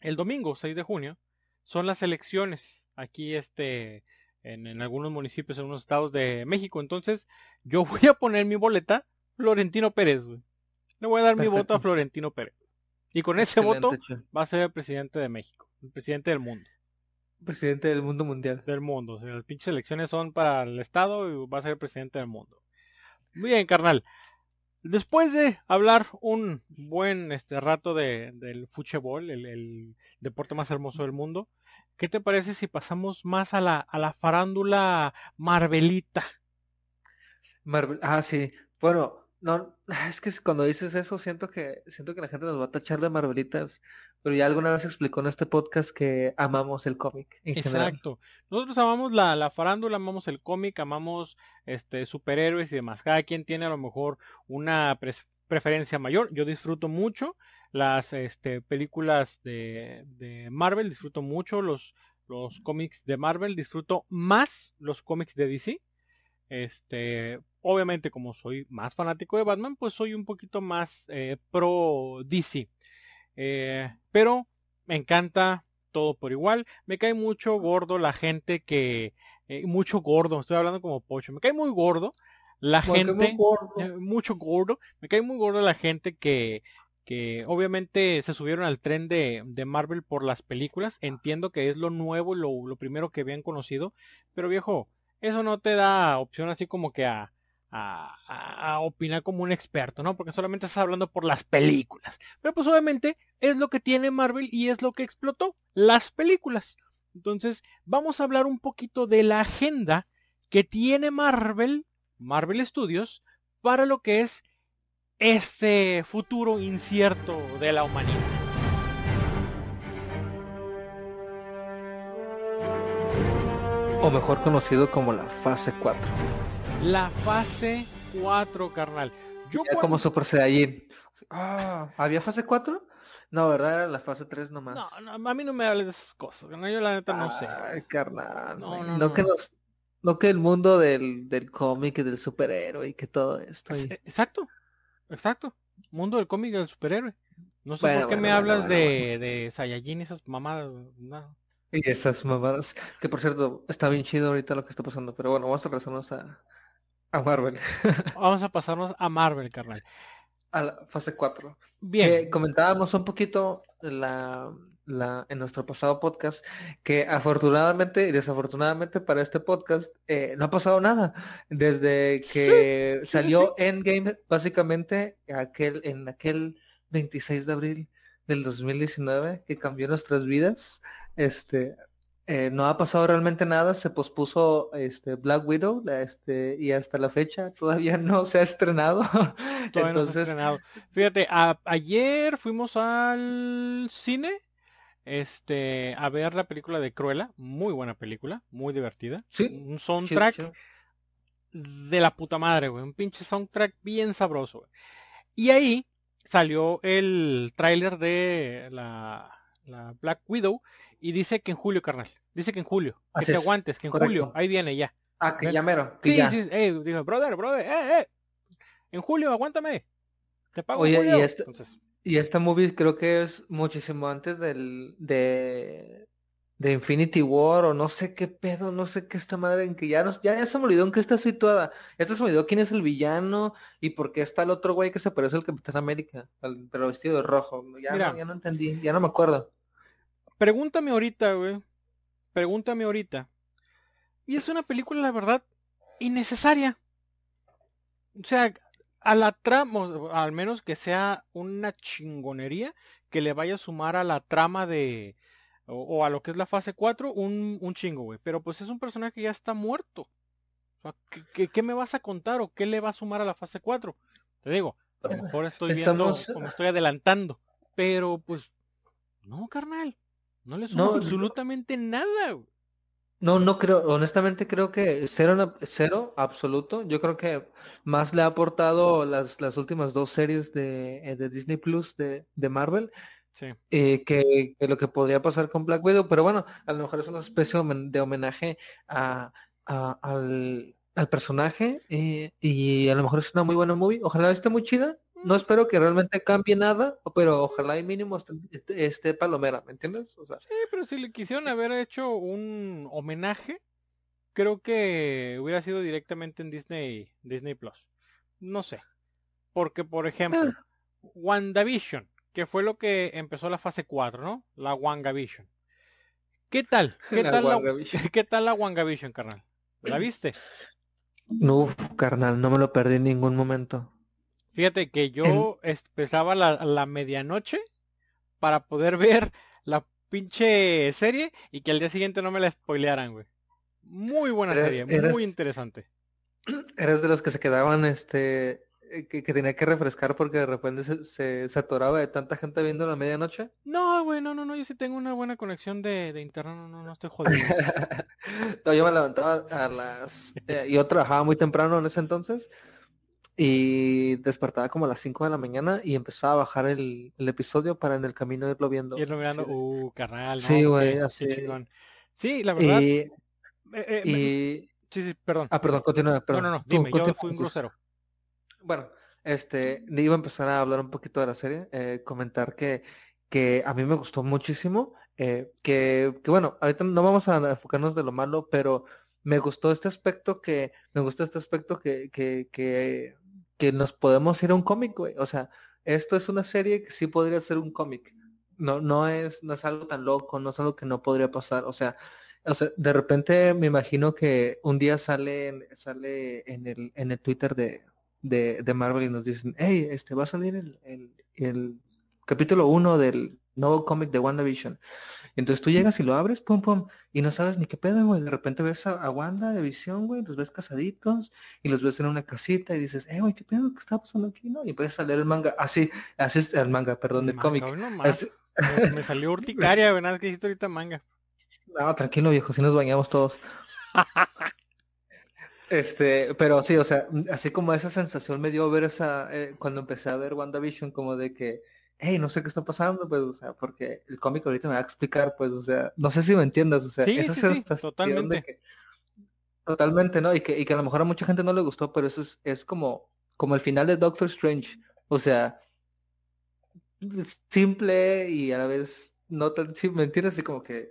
[SPEAKER 3] El domingo, 6 de junio, son las elecciones aquí, este, en, en algunos municipios, en unos estados de México. Entonces, yo voy a poner mi boleta Florentino Pérez, güey. Le voy a dar mi voto a. Florentino Pérez. Y con ese voto va a ser el presidente de México, el presidente del mundo.
[SPEAKER 4] Presidente del mundo mundial.
[SPEAKER 3] del mundo. O sea, las pinches elecciones son para el Estado y va a ser el presidente del mundo. Muy bien, carnal. Después de hablar un buen este rato de, del fútbol, el, el deporte más hermoso del mundo, ¿qué te parece si pasamos más a la, a la farándula Marvelita?
[SPEAKER 4] Marvel, ah, sí. Bueno, no, es que cuando dices eso siento que siento que la gente nos va a tachar de Marvelitas, pero ya alguna vez explicó en este podcast que amamos el cómic.
[SPEAKER 3] Exacto. Nosotros amamos la, la farándula, amamos el cómic, amamos este superhéroes y demás. Cada quien tiene a lo mejor una preferencia mayor. Yo disfruto mucho las este, películas de, de Marvel, disfruto mucho los, los cómics de Marvel, disfruto más los cómics de DC. Este, obviamente como soy más fanático de Batman, pues soy un poquito más eh, pro DC. Eh, pero me encanta todo por igual. Me cae mucho gordo la gente que... eh, mucho gordo, estoy hablando como pocho. Me cae muy gordo la
[SPEAKER 4] Porque
[SPEAKER 3] gente... eh, mucho gordo. Me cae muy gordo la gente que... que obviamente se subieron al tren de, de Marvel por las películas. Entiendo que es lo nuevo, lo, lo primero que habían conocido. Pero viejo, eso no te da opción así como que a, a, opinar como un experto, ¿no? Porque solamente estás hablando por las películas. Pero pues obviamente es lo que tiene Marvel y es lo que explotó, las películas. Entonces, vamos a hablar un poquito de la agenda que tiene Marvel, Marvel Studios, para lo que es este futuro incierto de la humanidad.
[SPEAKER 4] O mejor conocido como la fase 4.
[SPEAKER 3] La fase 4, carnal. Yo cuando-
[SPEAKER 4] como Super Saiyajin. Ah, ¿había fase 4? No, ¿verdad? Era la fase 3 nomás.
[SPEAKER 3] No, no, a mí no me hables de esas cosas. carnal, Yo la neta no sé.
[SPEAKER 4] Ay, carnal.
[SPEAKER 3] No, no,
[SPEAKER 4] No,
[SPEAKER 3] no.
[SPEAKER 4] que no que el mundo del, del cómic y del superhéroe y que todo esto. y-
[SPEAKER 3] Exacto, exacto. Mundo del cómic del superhéroe. No sé
[SPEAKER 4] Bueno,
[SPEAKER 3] por qué
[SPEAKER 4] bueno,
[SPEAKER 3] me
[SPEAKER 4] bueno,
[SPEAKER 3] hablas de, de Saiyajin y esas mamadas. no.
[SPEAKER 4] Y esas mamadas. Que por cierto, está bien chido ahorita lo que está pasando. Pero bueno, vamos a regresarnos a, a Marvel.
[SPEAKER 3] Vamos a pasarnos a Marvel, carnal.
[SPEAKER 4] A la fase 4.
[SPEAKER 3] Bien.
[SPEAKER 4] Que comentábamos un poquito la, la, en nuestro pasado podcast que afortunadamente y desafortunadamente para este podcast eh, no ha pasado nada. Desde que
[SPEAKER 3] sí, sí,
[SPEAKER 4] salió Endgame, básicamente aquel, en aquel 26 de abril del 2019 que cambió nuestras vidas. Este, eh, no ha pasado realmente nada, se pospuso este Black Widow este, y hasta la fecha todavía no se ha estrenado.
[SPEAKER 3] Todavía no se ha
[SPEAKER 4] Entonces,
[SPEAKER 3] estrenado. Fíjate, a- ayer fuimos al cine este, a ver la película de Cruella. Muy buena película, muy divertida.
[SPEAKER 4] Sí,
[SPEAKER 3] Un soundtrack de la puta madre, güey. Un pinche soundtrack bien sabroso, güey. Y ahí salió el tráiler de la, la Black Widow y dice que en julio, carnal. Dice que en julio. Que
[SPEAKER 4] Así
[SPEAKER 3] te
[SPEAKER 4] es,
[SPEAKER 3] aguantes, que en
[SPEAKER 4] correcto.
[SPEAKER 3] julio. Ahí viene ya.
[SPEAKER 4] Ah, que ya mero, que
[SPEAKER 3] Sí,
[SPEAKER 4] ya.
[SPEAKER 3] sí. eh, dijo, brother, brother, eh, eh. En julio, aguántame. Te pago en
[SPEAKER 4] Oye, y
[SPEAKER 3] julio.
[SPEAKER 4] este-
[SPEAKER 3] Entonces,
[SPEAKER 4] Y esta movie creo que es muchísimo antes del de de Infinity War o no sé qué pedo, no sé qué esta madre en que ya nos, ya, ya se me olvidó en qué está situada. Ya se me olvidó quién es el villano y por qué está el otro güey que se parece al Capitán América, al- pero vestido de rojo. Ya,
[SPEAKER 3] Mira.
[SPEAKER 4] no, ya no entendí, ya no me acuerdo.
[SPEAKER 3] Pregúntame ahorita, güey. Pregúntame ahorita. Y es una película, la verdad, innecesaria. O sea, a la trama, al menos que sea una chingonería que le vaya a sumar a la trama de, o, o a lo que es la fase 4, un, un chingo, güey. Pero pues es un personaje que ya está muerto. O sea, ¿qué, qué, qué me vas a contar o qué le va a sumar a la fase 4? Te digo, a lo mejor estoy
[SPEAKER 4] estamos-
[SPEAKER 3] viendo o me estoy adelantando. Pero pues, no, carnal. No le suma
[SPEAKER 4] No, no.
[SPEAKER 3] absolutamente nada. güey.
[SPEAKER 4] No, no creo, honestamente creo que cero, cero absoluto. Yo creo que más le ha aportado las, las últimas dos series de, eh, de Disney Plus de, de Marvel
[SPEAKER 3] Sí.
[SPEAKER 4] eh, que, que lo que podría pasar con Black Widow, pero bueno, a lo mejor es una especie de homen- de homenaje a, a- al, al personaje eh, y a lo mejor es una muy buena movie. Ojalá esté muy chida. No espero que realmente cambie nada, pero ojalá y mínimo esté, palomera, ¿me entiendes? O sea,
[SPEAKER 3] Sí, pero si le quisieron haber hecho un homenaje, creo que hubiera sido directamente en Disney, Disney Plus. No sé. Porque, por ejemplo, WandaVision, que fue lo que empezó la fase 4, ¿no? La WandaVision. ¿Qué tal? ¿Qué
[SPEAKER 4] La
[SPEAKER 3] tal la. ¿Qué tal la WandaVision, carnal? ¿La viste?
[SPEAKER 4] Uf, carnal, no me lo perdí en ningún momento.
[SPEAKER 3] Fíjate que yo empezaba la, la medianoche para poder ver la pinche serie y que al día siguiente no me la spoilearan, güey. Muy buena
[SPEAKER 4] Eres-
[SPEAKER 3] serie,
[SPEAKER 4] eres-
[SPEAKER 3] muy interesante.
[SPEAKER 4] Eres de los que se quedaban, este, eh, que, que tenía que refrescar porque de repente se, se, se atoraba de tanta gente viendo a la medianoche.
[SPEAKER 3] No, güey, no, no, no, yo sí tengo una buena conexión de, de internet, no, no, no estoy jodido.
[SPEAKER 4] No, yo me levantaba a las... eh, yo trabajaba muy temprano en ese entonces y despertaba como a las 5 de la mañana y empezaba a bajar el, el episodio para en el camino irlo viendo.
[SPEAKER 3] Y irlo mirando,
[SPEAKER 4] Sí,
[SPEAKER 3] uh, carnal, no,
[SPEAKER 4] Sí, güey, así.
[SPEAKER 3] Sí, la verdad.
[SPEAKER 4] y,
[SPEAKER 3] eh, eh,
[SPEAKER 4] y-
[SPEAKER 3] sí, sí, perdón.
[SPEAKER 4] Ah, perdón, continúa,
[SPEAKER 3] no,
[SPEAKER 4] perdón.
[SPEAKER 3] no, no,
[SPEAKER 4] Tú,
[SPEAKER 3] dime, yo
[SPEAKER 4] continúa,
[SPEAKER 3] fui un grosero.
[SPEAKER 4] Bueno, este, le iba a empezar a hablar un poquito de la serie, eh, comentar que, que a mí me gustó muchísimo, eh, que, que bueno, ahorita no vamos a enfocarnos de lo malo, pero me gustó este aspecto que, me gusta este aspecto que, que, que, que nos podemos ir a un cómic, güey. O sea, esto es una serie que sí podría ser un cómic. No, no es, no es algo tan loco, no es algo que no podría pasar. O sea, o sea, de repente me imagino que un día sale, sale en el, en el Twitter de, de, de Marvel y nos dicen, hey, este va a salir el, el, el capítulo uno del nuevo cómic de WandaVision. Entonces tú llegas y lo abres, pum, pum, y no sabes ni qué pedo, güey. De repente ves a, a Wanda de visión, güey, los ves casaditos y los ves en una casita y dices, eh, güey, ¿qué pedo? ¿Qué está pasando aquí? ¿No? Y empiezas a leer el manga, así, así es el manga, perdón, el
[SPEAKER 3] Manga,
[SPEAKER 4] cómic.
[SPEAKER 3] Me, me salió urticaria, güey, nada que dijiste ahorita manga.
[SPEAKER 4] No, tranquilo, viejo, si nos bañamos todos. Este, pero sí, o sea, así como esa sensación me dio ver esa, eh, cuando empecé a ver WandaVision, como de que, hey, no sé qué está pasando, pues, o sea, porque el cómic ahorita me va a explicar, pues, o sea, no sé si me entiendas, o sea,
[SPEAKER 3] Sí,
[SPEAKER 4] esa
[SPEAKER 3] sí, sí,
[SPEAKER 4] sensación de
[SPEAKER 3] totalmente.
[SPEAKER 4] que- totalmente, ¿no? Y que, y que a lo mejor a mucha gente no le gustó, pero eso es, es como, como el final de Doctor Strange, o sea, simple y a la vez no tan simple, ¿me entiendes? Así como que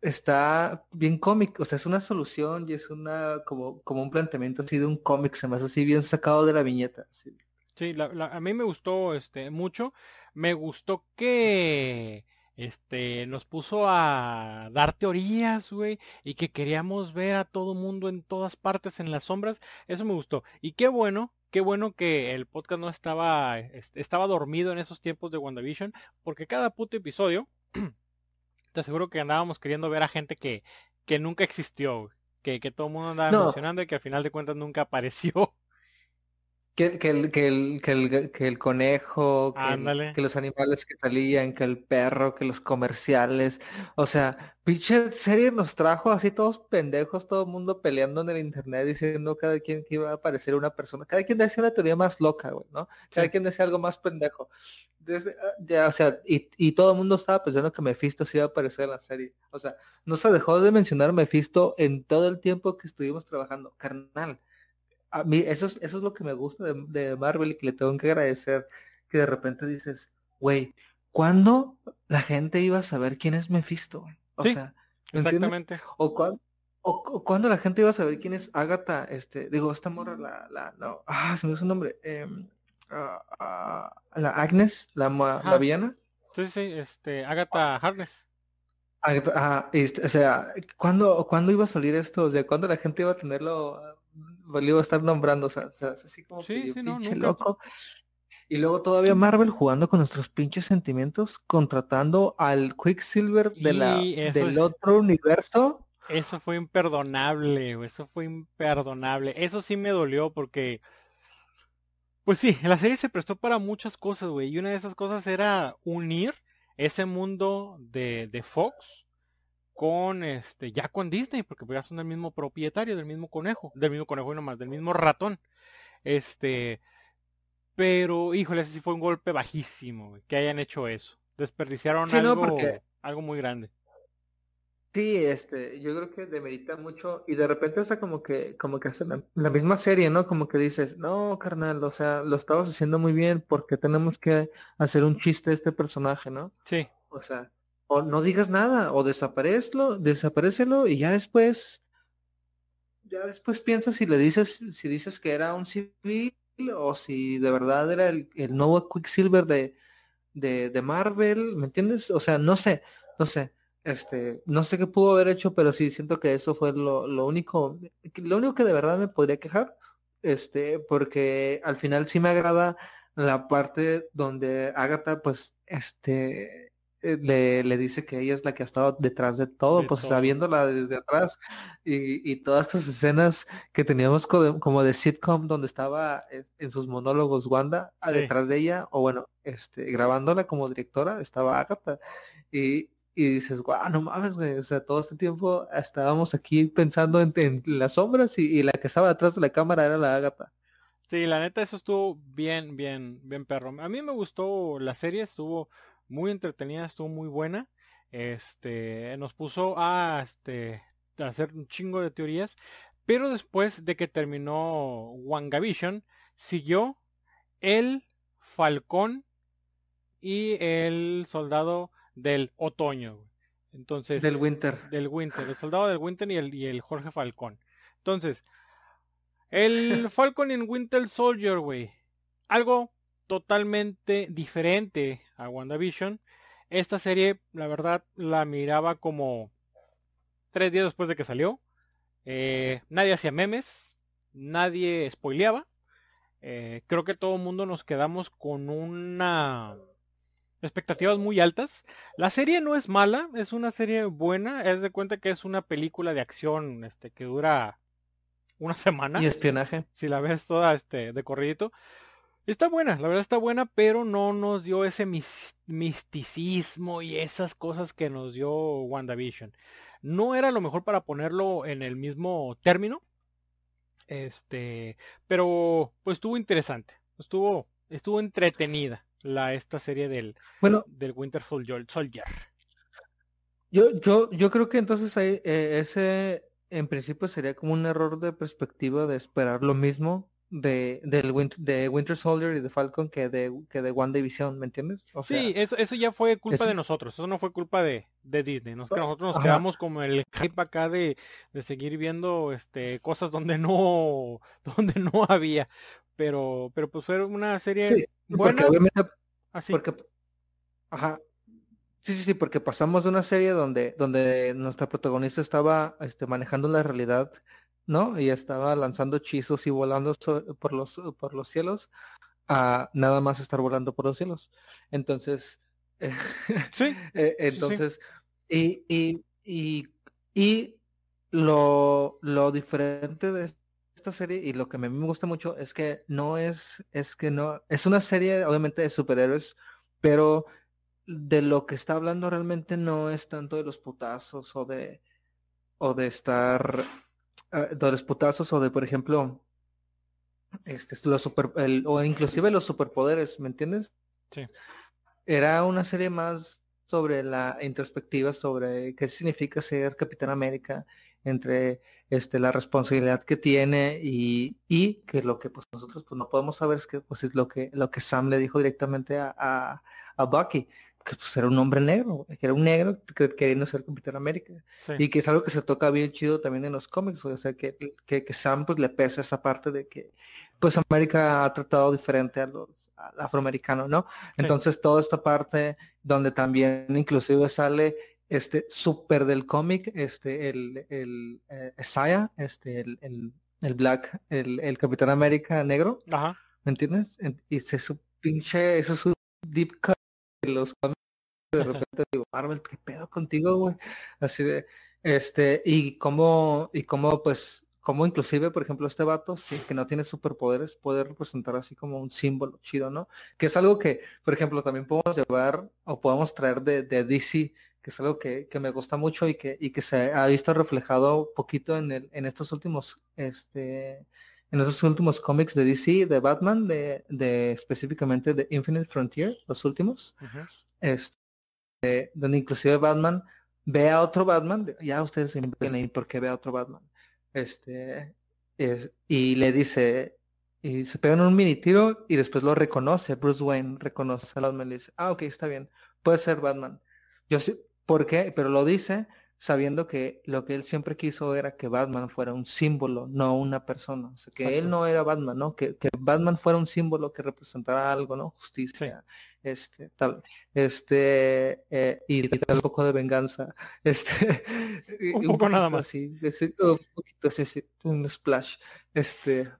[SPEAKER 4] está bien cómic, o sea, es una solución y es una como, como un planteamiento así de un cómic, se me hace así bien sacado de la viñeta. así.
[SPEAKER 3] Sí, la- la- a mí me gustó este mucho. Me gustó que este nos puso a dar teorías, güey, y que queríamos ver a todo mundo en todas partes en las sombras. Eso me gustó. Y qué bueno, qué bueno que el podcast no estaba este, estaba dormido en esos tiempos de WandaVision, porque cada puto episodio te aseguro que andábamos queriendo ver a gente que que nunca existió, que que todo el mundo andaba
[SPEAKER 4] No.
[SPEAKER 3] mencionando y que al final de cuentas nunca apareció.
[SPEAKER 4] Que, que el, que el, que el, que el conejo, que, los animales que salían, que el perro, que los comerciales, o sea, pinche serie nos trajo así todos pendejos, todo el mundo peleando en el internet diciendo cada quien que iba a aparecer una persona, cada quien decía una teoría más loca, güey, ¿no? Cada
[SPEAKER 3] Sí.
[SPEAKER 4] quien decía algo más pendejo. Desde, ah, ya, o sea, y, y todo el mundo estaba pensando que Mephisto sí iba a aparecer en la serie. O sea, no se dejó de mencionar Mephisto en todo el tiempo que estuvimos trabajando. Carnal, a mí eso es, eso es lo que me gusta de, de Marvel y que le tengo que agradecer, que de repente dices, güey, ¿cuándo la gente iba a saber quién es Mephisto? O
[SPEAKER 3] Sí,
[SPEAKER 4] sea.
[SPEAKER 3] Exactamente.
[SPEAKER 4] O, cuán- o, o cuándo la gente iba a saber quién es Agatha, este, digo, esta morra, la, la, no, ah, se me hizo su nombre, em, ah, ah, la Agnes, la, ma- la
[SPEAKER 3] Ajá.
[SPEAKER 4] villana.
[SPEAKER 3] Sí, sí, este, Agatha Harkness.
[SPEAKER 4] Agatha, ah, este, o sea, ¿cuándo, ¿cuándo iba a salir esto? O sea, ¿cuándo la gente iba a tenerlo, a estar nombrando? O sea, o sea, así como
[SPEAKER 3] Sí,
[SPEAKER 4] que yo,
[SPEAKER 3] sí, no,
[SPEAKER 4] pinche
[SPEAKER 3] nunca.
[SPEAKER 4] loco. Y luego todavía Marvel jugando con nuestros pinches sentimientos, contratando al Quicksilver de la, del
[SPEAKER 3] es-
[SPEAKER 4] otro universo.
[SPEAKER 3] Eso fue imperdonable, eso fue imperdonable. Eso sí me dolió porque, pues sí, la serie se prestó para muchas cosas, güey. Y una de esas cosas era unir ese mundo de, de Fox con este, ya con Disney, porque pues ya son del mismo propietario, del mismo conejo, del mismo conejo y nomás, del mismo ratón. Este, pero, híjole, ese sí fue un golpe bajísimo, que hayan hecho eso. Desperdiciaron
[SPEAKER 4] Sí, no,
[SPEAKER 3] algo,
[SPEAKER 4] porque-
[SPEAKER 3] algo muy grande.
[SPEAKER 4] Sí, este, yo creo que demerita mucho y de repente o sea como que, como que hacen la, la misma serie, ¿no? Como que dices, no, carnal, o sea, lo estabas haciendo muy bien porque tenemos que hacer un chiste de este personaje, ¿no?
[SPEAKER 3] Sí,
[SPEAKER 4] O sea, o no digas nada, o desaparecelo, desaparecelo y ya después, ya después piensas si le dices, si dices que era un civil o si de verdad era el, el nuevo Quicksilver de, de, de Marvel, ¿me entiendes? O sea, no sé, no sé, este, no sé qué pudo haber hecho, pero sí siento que eso fue lo, lo único, lo único que de verdad me podría quejar, este, porque al final sí me agrada la parte donde Agatha, pues, este, le, le dice que ella es la que ha estado detrás de todo,
[SPEAKER 3] De
[SPEAKER 4] pues,
[SPEAKER 3] todo.
[SPEAKER 4] viéndola desde atrás y, y todas estas escenas que teníamos como de sitcom donde estaba eh, en sus monólogos Wanda a
[SPEAKER 3] Sí.
[SPEAKER 4] detrás de ella, o bueno, este, grabándola como directora, estaba Agatha. Y, y dices, guau, no mames, güey. O sea, todo este tiempo estábamos aquí pensando en, en las sombras y, y la que estaba detrás de la cámara era la Agatha.
[SPEAKER 3] Sí, la neta eso estuvo bien, bien, bien perro. A mí me gustó la serie, estuvo muy entretenida, estuvo muy buena. Este, nos puso a, este, a hacer un chingo de teorías, pero después de que terminó WandaVision, siguió el Falcón y el Soldado del Otoño. Entonces,
[SPEAKER 4] Del Winter.
[SPEAKER 3] del Winter, el soldado del Winter y el, y el Jorge Falcón. Entonces, el Falcon en Winter Soldier, güey. Algo totalmente diferente a WandaVision. Esta serie, la verdad, la miraba como tres días después de que salió. Eh, nadie hacía memes, nadie spoileaba. Eh, creo que todo el mundo nos quedamos con una expectativas muy altas. La serie no es mala, es una serie buena. Es de cuenta que es una película de acción este, que dura una semana.
[SPEAKER 4] Y espionaje.
[SPEAKER 3] Si la ves toda este, de corridito. Está buena, la verdad está buena, pero no nos dio ese misticismo y esas cosas que nos dio WandaVision. No era lo mejor para ponerlo en el mismo término. Este, pero pues estuvo interesante. Estuvo, estuvo entretenida la esta serie del,
[SPEAKER 4] bueno,
[SPEAKER 3] del Winter Soldier.
[SPEAKER 4] Yo, yo, yo creo que entonces hay, eh, ese en principio sería como un error de perspectiva de esperar lo mismo de, del Winter, de Winter Soldier y de Falcon que de, que de One Division, ¿me entiendes?
[SPEAKER 3] sí, eso, eso ya fue culpa de nosotros, eso no fue culpa de, de Disney. Nos, nosotros nos quedamos como el hype acá de, de, seguir viendo este cosas donde no, donde no había. Pero, pero pues fue una serie buena.
[SPEAKER 4] así. Porque, ajá. Sí, sí, sí, porque pasamos de una serie donde, donde nuestra protagonista estaba este, manejando la realidad ¿no? Y estaba lanzando hechizos y volando por los, por los cielos a nada más estar volando por los cielos. Entonces,
[SPEAKER 3] sí,
[SPEAKER 4] eh, entonces, Y, y, y, y lo, lo diferente de esta serie y lo que a mí me gusta mucho es que no es, es que no, es una serie obviamente de superhéroes, pero de lo que está hablando realmente no es tanto de los putazos o de, o de estar Ah, de los putazos o de, por ejemplo, este, los super, o inclusive los superpoderes, ¿me entiendes?
[SPEAKER 3] Sí.
[SPEAKER 4] Era una serie más sobre la introspectiva, sobre qué significa ser Capitán América, entre este, la responsabilidad que tiene y, y que lo que pues nosotros pues, no podemos saber es que pues es lo que lo que Sam le dijo directamente a, a, a Bucky que pues, era un hombre negro, que era un negro que queriendo ser Capitán América. Y que es algo que se toca bien chido también en los cómics, o sea, que, que, que Sam pues le pesa esa parte de que pues América ha tratado diferente a los afroamericanos, ¿no? Entonces toda esta parte donde también inclusive sale este súper del cómic, este, el, el eh, este, el, el, el, Black, el, el Capitán América negro,
[SPEAKER 3] Ajá.
[SPEAKER 4] ¿me entiendes? Y se su pinche, eso es un deep cut los de repente digo, Marvel, ¿qué pedo contigo, güey? Así de, este, y cómo, y cómo, pues, como inclusive, por ejemplo, este vato, sí, que no tiene superpoderes, puede representar así como un símbolo chido, ¿no? Que es algo que, por ejemplo, también podemos llevar o podemos traer de, de DC, que es algo que, que, me gusta mucho y que, y que se ha visto reflejado poquito en, el, en estos últimos, este, en esos últimos cómics de DC, de Batman, de, de específicamente de Infinite Frontier, los últimos, este, donde inclusive Batman ve a otro Batman, ya ustedes se ahí por qué ve a otro Batman, este, y le dice, y se pegan un mini tiro y después lo reconoce, Bruce Wayne reconoce a Batman y dice, ah, ok, está bien, puede ser Batman. Yo sé, ¿por qué? Pero lo dice sabiendo que lo que él siempre quiso era que Batman fuera un símbolo, no una persona. O sea, que él no era Batman, ¿no? Que, que, Batman fuera un símbolo que representara algo, ¿no? Justicia, este, tal, este, eh, y un poco de venganza, este,
[SPEAKER 3] un, poco nada más.
[SPEAKER 4] Así, un poquito así, un splash, este,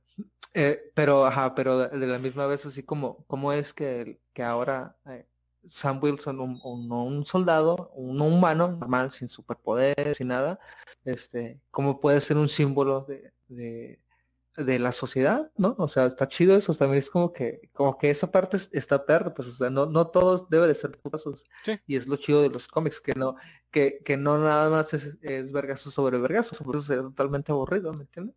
[SPEAKER 4] eh, pero, ajá, pero de, la misma vez así como, cómo es que, que ahora eh, Sam Wilson, un, un, soldado, un humano normal, sin superpoderes, sin nada, este, cómo puede ser un símbolo de, de, de, la sociedad, ¿no? O sea, está chido eso, también es como que, como que esa parte está perro, pues, o sea, no, no todos debe de ser putazos. Y es lo chido de los cómics, que no, que, que no nada más es, es vergazo sobre vergazo, por eso sería totalmente aburrido, ¿me entiendes?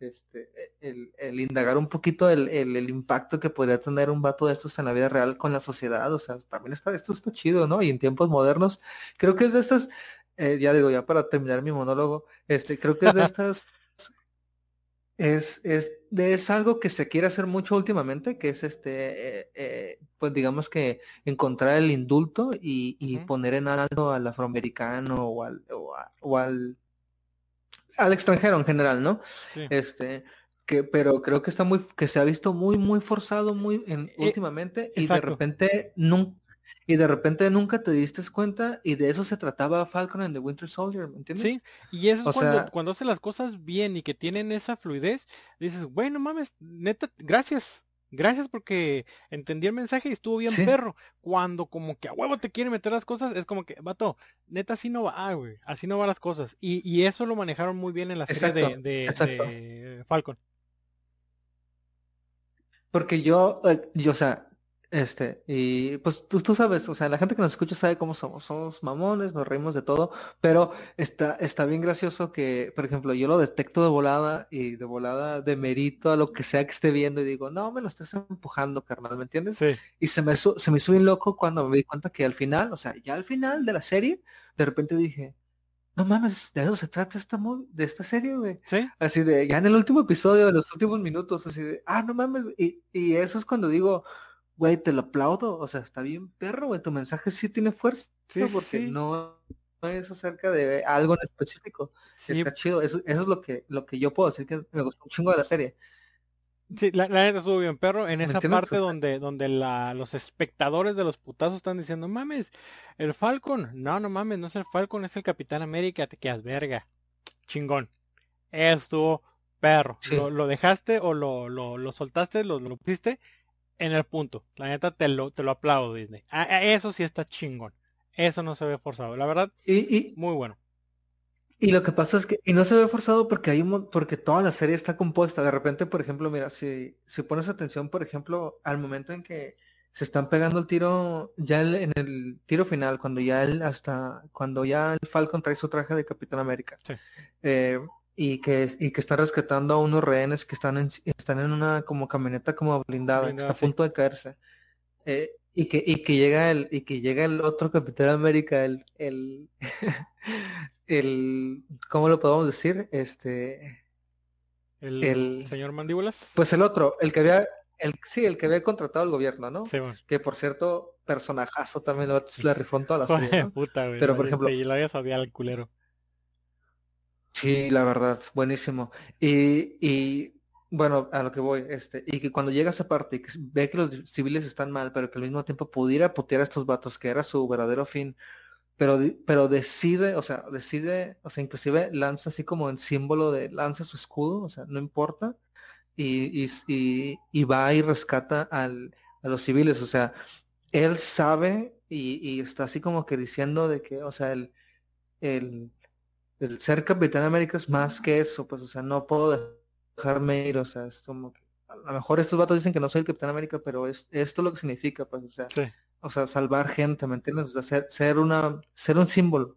[SPEAKER 4] Este, el, el, indagar un poquito el, el, impacto que podría tener un vato de estos en la vida real con la sociedad, o sea, también está, esto está chido, ¿no? Y en tiempos modernos, creo que es de estas, eh, ya digo, ya para terminar mi monólogo, este, creo que es de estas, es, es, es algo que se quiere hacer mucho últimamente, que es este, eh, eh, pues digamos que encontrar el indulto y, y poner en alto al afroamericano o al, o al al extranjero en general, ¿no? Este, que, pero creo que está muy, que se ha visto muy, muy forzado muy en, eh, últimamente y de repente nunca, y de repente nunca te diste cuenta y de eso se trataba Falcon and the Winter Soldier, ¿me entiendes?
[SPEAKER 3] Sí, y eso
[SPEAKER 4] O
[SPEAKER 3] es cuando,
[SPEAKER 4] sea-
[SPEAKER 3] cuando hace las cosas bien y que tienen esa fluidez, dices, bueno, mames, neta, gracias. Gracias porque entendí el mensaje y estuvo bien
[SPEAKER 4] Sí.
[SPEAKER 3] perro. Cuando como que a huevo te quieren meter las cosas, es como que, vato, neta así no va, güey. Así no van las cosas. Y, y eso lo manejaron muy bien en la serie de,
[SPEAKER 4] Exacto,
[SPEAKER 3] de-
[SPEAKER 4] exacto.
[SPEAKER 3] de Falcon.
[SPEAKER 4] Porque yo, eh, yo, o sea, este, y pues tú, tú sabes, o sea, la gente que nos escucha sabe cómo somos, somos mamones, nos reímos de todo, pero está, está bien gracioso que, por ejemplo, yo lo detecto de volada y de volada demerito a lo que sea que esté viendo y digo, no, me lo estás empujando, carnal, ¿me entiendes?
[SPEAKER 3] Sí.
[SPEAKER 4] Y se me, se me hizo bien loco cuando me di cuenta que al final, o sea, ya al final de la serie, de repente dije, no mames, de eso se trata esta movie, de esta serie, güey.
[SPEAKER 3] Sí.
[SPEAKER 4] Así de, ya en el último episodio, de los últimos minutos, así de, ah, no mames, y, y eso es cuando digo, güey, te lo aplaudo, o sea, está bien perro, güey, tu mensaje sí tiene fuerza,
[SPEAKER 3] Sí,
[SPEAKER 4] porque
[SPEAKER 3] sí.
[SPEAKER 4] no, no es acerca de algo en específico,
[SPEAKER 3] Sí,
[SPEAKER 4] está chido, eso, eso es lo que, lo que yo puedo decir que me gustó un chingo de la serie.
[SPEAKER 3] Sí, la, la neta estuvo bien, perro, en
[SPEAKER 4] ¿Me
[SPEAKER 3] esa parte donde, donde la, los espectadores de los putazos están diciendo, mames, el Falcon, no, no mames, no es el Falcon, es el Capitán América, te quedas verga, chingón. Estuvo perro,
[SPEAKER 4] Sí.
[SPEAKER 3] lo, lo dejaste o lo, lo, lo soltaste, lo, lo pusiste en el punto. La neta te lo, te lo aplaudo, Disney. A- a- eso sí está chingón. Eso no se ve forzado. La verdad,
[SPEAKER 4] Y, y,
[SPEAKER 3] muy bueno.
[SPEAKER 4] Y lo que pasa es que, y no se ve forzado porque hay un, porque toda la serie está compuesta. De repente, por ejemplo, mira, si, si pones atención, por ejemplo, al momento en que se están pegando el tiro, ya el- en el tiro final, cuando ya el, hasta, cuando ya el Falcon trae su traje de Capitán América,
[SPEAKER 3] Sí.
[SPEAKER 4] eh, y que, y que está rescatando a unos rehenes que están en, están en una como camioneta como blindada, que está a punto de caerse. Eh, y que, y que llega el, y que llega el otro Capitán América, el, el, el, ¿cómo lo podemos decir? Este,
[SPEAKER 3] El,
[SPEAKER 4] el-
[SPEAKER 3] señor Mandíbulas.
[SPEAKER 4] pues el otro, el que había, el, sí, el que había contratado el gobierno, ¿no?
[SPEAKER 3] Sí, bueno.
[SPEAKER 4] Que por cierto, personajazo también lo- la rifó en toda la
[SPEAKER 3] Joder,
[SPEAKER 4] serie, ¿no?
[SPEAKER 3] puta, güey.
[SPEAKER 4] Pero, por ejemplo-
[SPEAKER 3] Y había sabía al culero.
[SPEAKER 4] Sí, la verdad, buenísimo. Y, y bueno, a lo que voy, este, y que cuando llega a esa parte y que ve que los civiles están mal, pero que al mismo tiempo pudiera putear a estos vatos, que era su verdadero fin, pero, pero decide, o sea, decide, o sea, inclusive lanza así como en símbolo de, lanza su escudo, o sea, no importa, y, y, y, y va y rescata al, a los civiles, o sea, él sabe y, y está así como que diciendo de que, o sea, el, el, el ser Capitán América es más que eso, pues, o sea, no puedo dejarme ir, o sea, es como que, a lo mejor estos vatos dicen que no soy el Capitán América, pero es esto lo que significa, pues, o sea,
[SPEAKER 3] Sí.
[SPEAKER 4] o sea, salvar gente, ¿me entiendes? O sea, ser, ser una, ser un símbolo.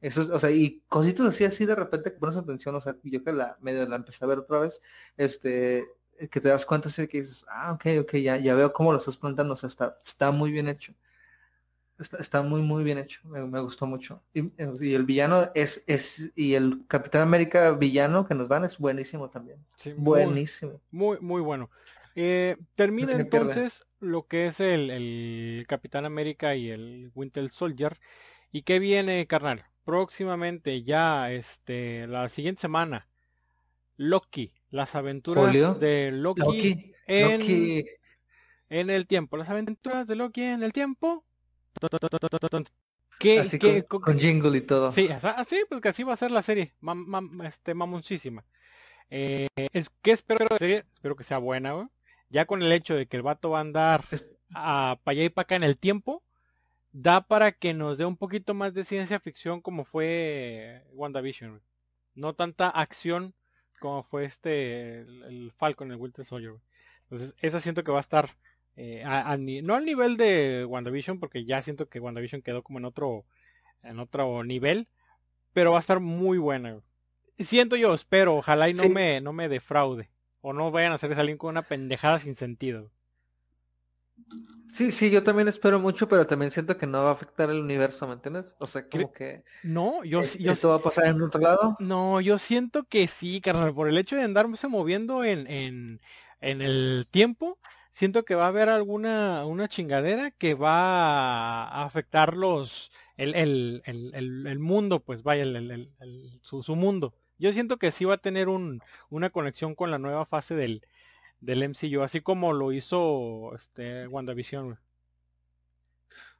[SPEAKER 4] Eso es, o sea, y cositas así, así de repente que pones atención, o sea, yo que la medio la empecé a ver otra vez, este, que te das cuenta así que dices, ah, ok, ok, ya, ya veo cómo lo estás planteando, o sea, está, está muy bien hecho. Está, está muy, muy bien hecho, me, me gustó mucho. Y, y el villano es, es, y el Capitán América villano que nos dan es buenísimo también.
[SPEAKER 3] Sí,
[SPEAKER 4] Buenísimo.
[SPEAKER 3] Muy, muy bueno. Eh, termina
[SPEAKER 4] pierde.
[SPEAKER 3] entonces lo que es el, el Capitán América y el Winter Soldier. ¿Y qué viene, carnal? Próximamente, ya, este, la siguiente semana, Loki, las aventuras de Loki,
[SPEAKER 4] Loki,
[SPEAKER 3] en,
[SPEAKER 4] Loki,
[SPEAKER 3] en el tiempo. Las aventuras de Loki en el tiempo. ¿Qué,
[SPEAKER 4] así
[SPEAKER 3] qué-
[SPEAKER 4] con, jingle y todo.
[SPEAKER 3] Sí, así pues que así va a ser la serie, mam- mam- este, mamoncísima. Eh, es, ¿Qué espero de la serie? Espero que sea buena, güey. Ya con el hecho de que el vato va a andar a para allá y para acá en el tiempo, da para que nos dé un poquito más de ciencia ficción como fue WandaVision, güey. No tanta acción como fue este, el, el Falcon, el Winter Soldier, güey. Entonces, esa siento que va a estar, eh, a- a ni- no al nivel de WandaVision, porque ya siento que WandaVision quedó como en otro, en otro nivel, pero va a estar muy buena. Siento yo, espero, ojalá y no
[SPEAKER 4] Sí.
[SPEAKER 3] me, no me defraude. O no vayan a hacer salir con una pendejada sin sentido.
[SPEAKER 4] Sí, sí, yo también espero mucho, pero también siento que no va a afectar el universo, ¿me entiendes? O sea, como que
[SPEAKER 3] No, yo, yo
[SPEAKER 4] esto va a pasar en otro lado.
[SPEAKER 3] No, yo siento que sí, carnal, por el hecho de andarse moviendo en, en, en el tiempo, siento que va a haber alguna una chingadera que va a afectar los el, el, el, el, el mundo, pues vaya, su, su mundo. Yo siento que sí va a tener un, una conexión con la nueva fase del, del MCU, así como lo hizo este WandaVision.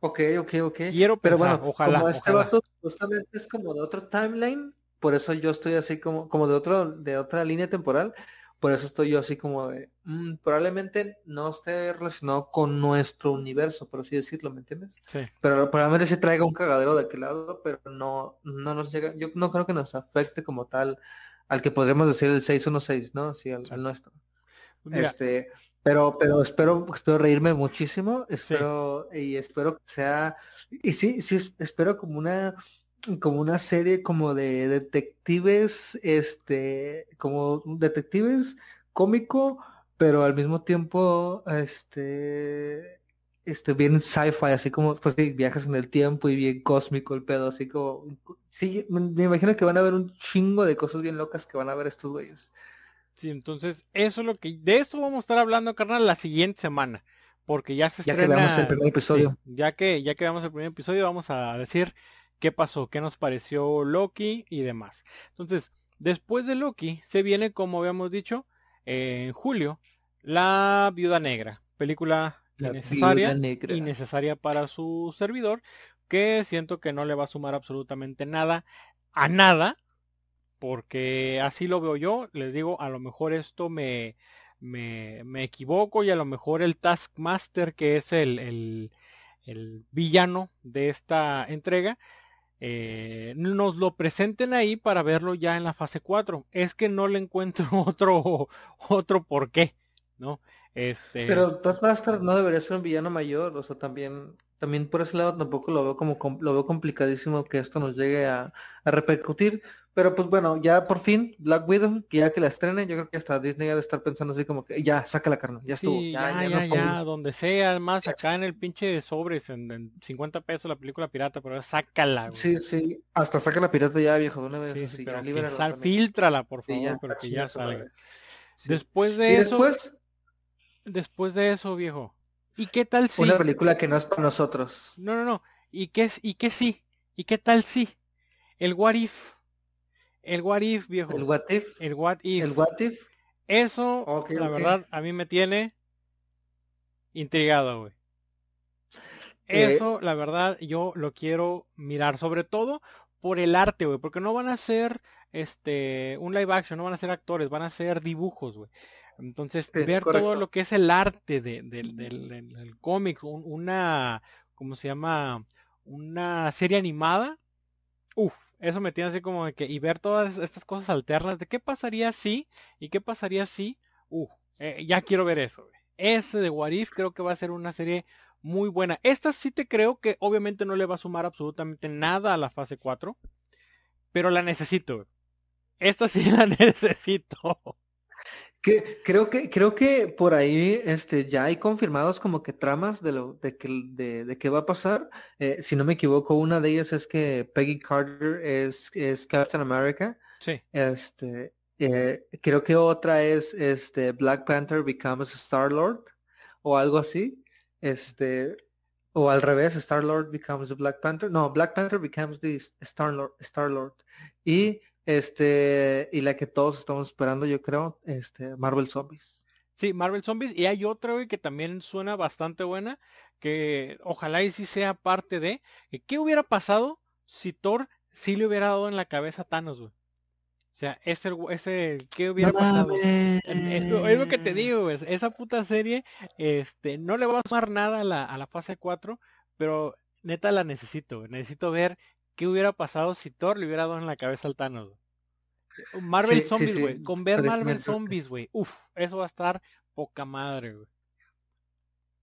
[SPEAKER 4] Ok, ok, ok.
[SPEAKER 3] Quiero
[SPEAKER 4] Pero bueno,
[SPEAKER 3] ojalá,
[SPEAKER 4] como este
[SPEAKER 3] ojalá.
[SPEAKER 4] vato justamente es como de otro timeline, por eso yo estoy así como, como de otro, de otra línea temporal, por eso estoy yo así como de, mm, probablemente no esté relacionado con nuestro universo, por así decirlo, ¿me entiendes?
[SPEAKER 3] Sí.
[SPEAKER 4] Pero probablemente sí traiga un cagadero de aquel lado, pero no, no nos llega, yo no creo que nos afecte como tal al que podríamos decir el 616, ¿no? Sí, al,
[SPEAKER 3] Sí.
[SPEAKER 4] al nuestro.
[SPEAKER 3] Mira,
[SPEAKER 4] Este, pero, pero espero, espero reírme muchísimo, espero, y espero que sea, y sí, sí, es- espero como una, como una serie como de detectives, este, como detectives cómico, pero al mismo tiempo, este, este, bien sci-fi, así como, pues sí, viajes en el tiempo y bien cósmico el pedo, así como, sí, me, imagino que van a ver un chingo de cosas bien locas que van a ver estos güeyes.
[SPEAKER 3] sí, entonces eso es lo que de esto vamos a estar hablando, carnal, la siguiente semana, porque ya se
[SPEAKER 4] Ya que veamos el
[SPEAKER 3] estrena, sí,
[SPEAKER 4] episodio.
[SPEAKER 3] ya que ya que veamos el primer episodio, vamos a decir qué pasó, qué nos pareció Loki y demás. Entonces, después de Loki se viene, como habíamos dicho, en julio, La Viuda Negra, película
[SPEAKER 4] La
[SPEAKER 3] innecesaria,
[SPEAKER 4] Negra.
[SPEAKER 3] innecesaria para su servidor, que siento que no le va a sumar absolutamente nada a nada, porque así lo veo yo, les digo, a lo mejor esto me, me, me equivoco y a lo mejor el Taskmaster, que es el, el, el villano de esta entrega, eh, nos lo presenten ahí para verlo ya en la fase 4. Es que no le encuentro otro, otro por qué, ¿no? Este,
[SPEAKER 4] Pero Taskmaster no debería ser un villano mayor, o sea, también, también por ese lado tampoco lo veo como com- lo veo complicadísimo que esto nos llegue a, a repercutir. Pero pues bueno, ya por fin, Black Widow, que ya que la estrenen, yo creo que hasta Disney ha de estar pensando así como que ya, saca la carne, ya estuvo,
[SPEAKER 3] Sí,
[SPEAKER 4] ya,
[SPEAKER 3] ya,
[SPEAKER 4] ya,
[SPEAKER 3] ya,
[SPEAKER 4] no
[SPEAKER 3] ya, donde sea, además acá en el pinche sobres, en, en 50 pesos la película pirata, pero sácala, güey.
[SPEAKER 4] Sí, sí, hasta saca la pirata ya, viejo, de una vez,
[SPEAKER 3] Sí,
[SPEAKER 4] así,
[SPEAKER 3] sí,
[SPEAKER 4] ya,
[SPEAKER 3] pero que
[SPEAKER 4] libéralo
[SPEAKER 3] sal- fíltrala, por favor,
[SPEAKER 4] ya,
[SPEAKER 3] pero que ya salga. Después
[SPEAKER 4] Y
[SPEAKER 3] de eso,
[SPEAKER 4] después,
[SPEAKER 3] después de eso, viejo. ¿Y qué tal si?
[SPEAKER 4] una película que no es para nosotros.
[SPEAKER 3] No, no, no. ¿Y qué, y qué sí? ¿Y qué tal si? El what if. El what if, viejo.
[SPEAKER 4] El What If,
[SPEAKER 3] El what if.
[SPEAKER 4] el What If,
[SPEAKER 3] Eso, la verdad, a mí me tiene intrigado, güey.
[SPEAKER 4] Eh,
[SPEAKER 3] Eso, la verdad, yo lo quiero mirar, sobre todo por el arte, güey, porque no van a ser este un live action, no van a ser actores, van a ser dibujos, güey. Entonces,
[SPEAKER 4] Sí,
[SPEAKER 3] ver todo lo que es el arte de- del, del- del- del cómic, un- una, ¿cómo se llama? Una serie animada. Uf, eso me tiene así como de que, y ver todas estas cosas alternas, de qué pasaría si, y qué pasaría si, uf, eh, ya quiero ver eso. Ese de What If creo que va a ser una serie muy buena. Esta sí te creo que obviamente no le va a sumar absolutamente nada a la fase 4, pero la necesito. güey. Esta sí la necesito.
[SPEAKER 4] Que, creo que creo que por ahí este ya hay confirmados como que tramas de lo de que de, de qué va a pasar. Eh, si no me equivoco, una de ellas es que Peggy Carter es, es Captain America.
[SPEAKER 3] Sí,
[SPEAKER 4] Este eh, creo que otra es este Black Panther becomes Star Lord o algo así. Este o al revés, Star Lord becomes the Black Panther. No, Black Panther becomes the Star Lord, Star Lord. Y este y la que todos estamos esperando, yo creo, este Marvel Zombies.
[SPEAKER 3] sí, Marvel Zombies. Y hay otra, güey, que también suena bastante buena, que ojalá y sí sea parte de, ¿qué hubiera pasado si Thor sí le hubiera dado en la cabeza a Thanos, güey? O sea, ese, ese, ¿qué hubiera pasado? Es lo, es lo que te digo, güey. Esa puta serie, este, no le va a sumar nada a la, a la fase 4, pero neta la necesito. Necesito ver qué hubiera pasado si Thor le hubiera dado en la cabeza al Thanos. Marvel
[SPEAKER 4] Sí,
[SPEAKER 3] Zombies,
[SPEAKER 4] sí,
[SPEAKER 3] güey. Con ver Marvel
[SPEAKER 4] definitivamente.
[SPEAKER 3] Zombies, güey. Uf, eso va a estar poca madre, güey.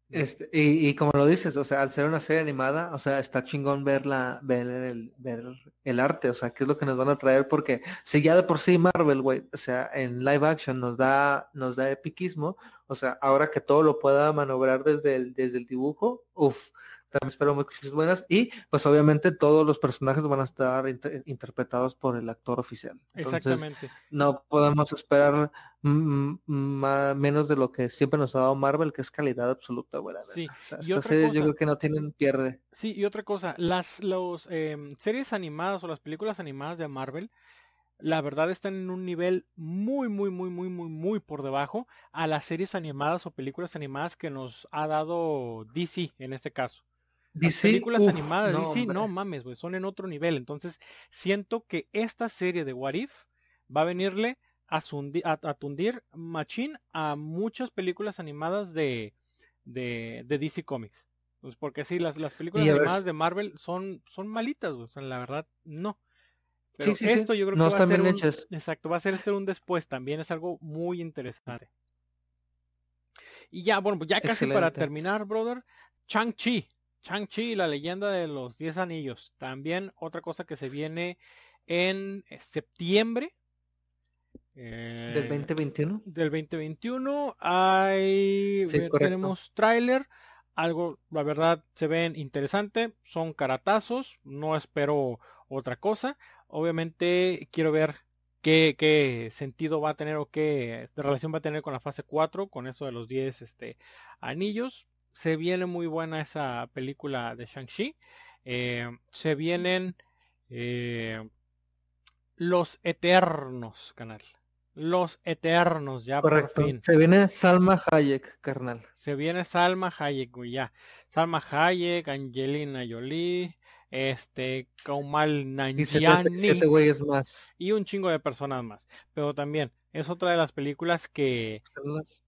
[SPEAKER 4] Este, y, y como lo dices, o sea, al ser una serie animada, o sea, está chingón verla, ver el, ver el arte, o sea, qué es lo que nos van a traer, porque si ya de por sí Marvel, güey, o sea, en live action nos da, nos da epiquismo, o sea, ahora que todo lo pueda manobrar desde el, desde el dibujo, uff, también espero muchas buenas, y pues obviamente todos los personajes van a estar inter- interpretados por el actor oficial. Entonces,
[SPEAKER 3] Exactamente.
[SPEAKER 4] no podemos esperar menos de lo que siempre nos ha dado Marvel, que es calidad absoluta, güey.
[SPEAKER 3] Sí,
[SPEAKER 4] O sea,
[SPEAKER 3] y
[SPEAKER 4] estas
[SPEAKER 3] otra
[SPEAKER 4] series
[SPEAKER 3] cosa-
[SPEAKER 4] yo creo que no tienen pierde.
[SPEAKER 3] Sí, y otra cosa, las los, em, series animadas o las películas animadas de Marvel, la verdad están en un nivel muy, muy, muy, muy, muy, muy por debajo a las series animadas o películas animadas que nos ha dado DC en este caso. Las películas
[SPEAKER 4] uf,
[SPEAKER 3] animadas,
[SPEAKER 4] no,
[SPEAKER 3] DC, no mames, güey, son en otro nivel. Entonces, siento que esta serie de What If va a venirle a, sundi- a, a tundir machín a muchas películas animadas de, de, de DC Comics. Pues porque sí, las, las películas
[SPEAKER 4] ver-
[SPEAKER 3] animadas de Marvel son, son malitas, güey. O sea, la verdad, no. Pero
[SPEAKER 4] Sí, sí, sí.
[SPEAKER 3] esto yo creo
[SPEAKER 4] No
[SPEAKER 3] que va a ser un,
[SPEAKER 4] hechas.
[SPEAKER 3] exacto, va a ser este un después también, es algo muy interesante. Y ya, bueno, pues ya casi para terminar, brother, Chang-Chi. Chang-Chi, la leyenda de los 10 anillos. También otra cosa que se viene en eh, septiembre.
[SPEAKER 4] Del
[SPEAKER 3] eh,
[SPEAKER 4] 2021.
[SPEAKER 3] del 2021 hay
[SPEAKER 4] Sí,
[SPEAKER 3] tenemos tráiler algo la verdad se ven interesante son caratazos no espero otra cosa obviamente quiero ver qué, qué sentido va a tener o qué relación va a tener con la fase 4 con eso de los 10 este anillos se viene muy buena esa película de Shang-Chi Eh, se vienen eh, los eternos canal los Eternos, ya
[SPEAKER 4] Correcto.
[SPEAKER 3] por fin.
[SPEAKER 4] Se viene Salma Hayek, carnal.
[SPEAKER 3] Se viene Salma Hayek, güey, ya. Salma Hayek, Angelina Jolie, este, Kaumal
[SPEAKER 4] Y
[SPEAKER 3] Nanjiani
[SPEAKER 4] 77 güeyes más.
[SPEAKER 3] y un chingo de personas más. Pero también es otra de las películas que,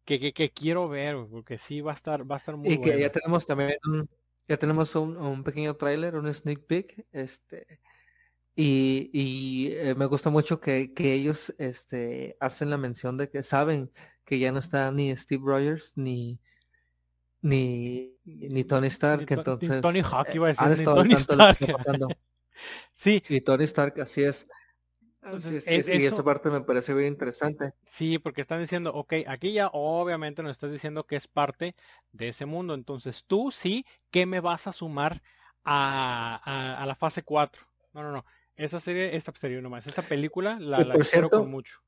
[SPEAKER 3] que, que, que quiero ver, porque sí va a estar, va a estar muy
[SPEAKER 4] Y que ya tenemos también un, ya tenemos un, un pequeño tráiler, un sneak peek, este, y, y eh, me gusta mucho que, que ellos este, hacen la mención de que saben que ya no está ni Steve Rogers ni ni, ni Tony Stark,
[SPEAKER 3] Ni To- ni
[SPEAKER 4] entonces
[SPEAKER 3] Tony Hawk
[SPEAKER 4] eh,
[SPEAKER 3] iba a decir, ni Tony Stark. Sí,
[SPEAKER 4] Y Tony Stark, así es.
[SPEAKER 3] Entonces,
[SPEAKER 4] es,
[SPEAKER 3] es-
[SPEAKER 4] y
[SPEAKER 3] eso-
[SPEAKER 4] esa parte me parece bien interesante.
[SPEAKER 3] Sí, porque están diciendo, ok, aquí ya obviamente nos estás diciendo que es parte de ese mundo. Entonces tú sí, ¿qué me vas a sumar a, a- a la fase 4? No, no, no. Esa serie, esta serie nomás, esta película la, la
[SPEAKER 4] cierto,
[SPEAKER 3] con mucho.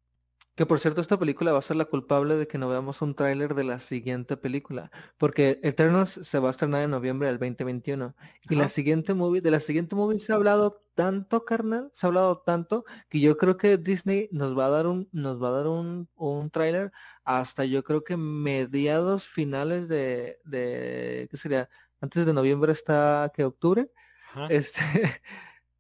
[SPEAKER 4] Que por cierto, esta película va a ser la culpable de que no veamos un tráiler de la siguiente película, porque Eternals se va a estrenar en noviembre del 2021 y la siguiente movie, de la siguiente movie se ha hablado tanto, carnal, se ha hablado tanto que yo creo que Disney nos va a dar un, nos va a dar un, un tráiler hasta yo creo que mediados finales de, de, ¿qué sería? Antes de noviembre está que octubre,
[SPEAKER 3] Ajá.
[SPEAKER 4] este,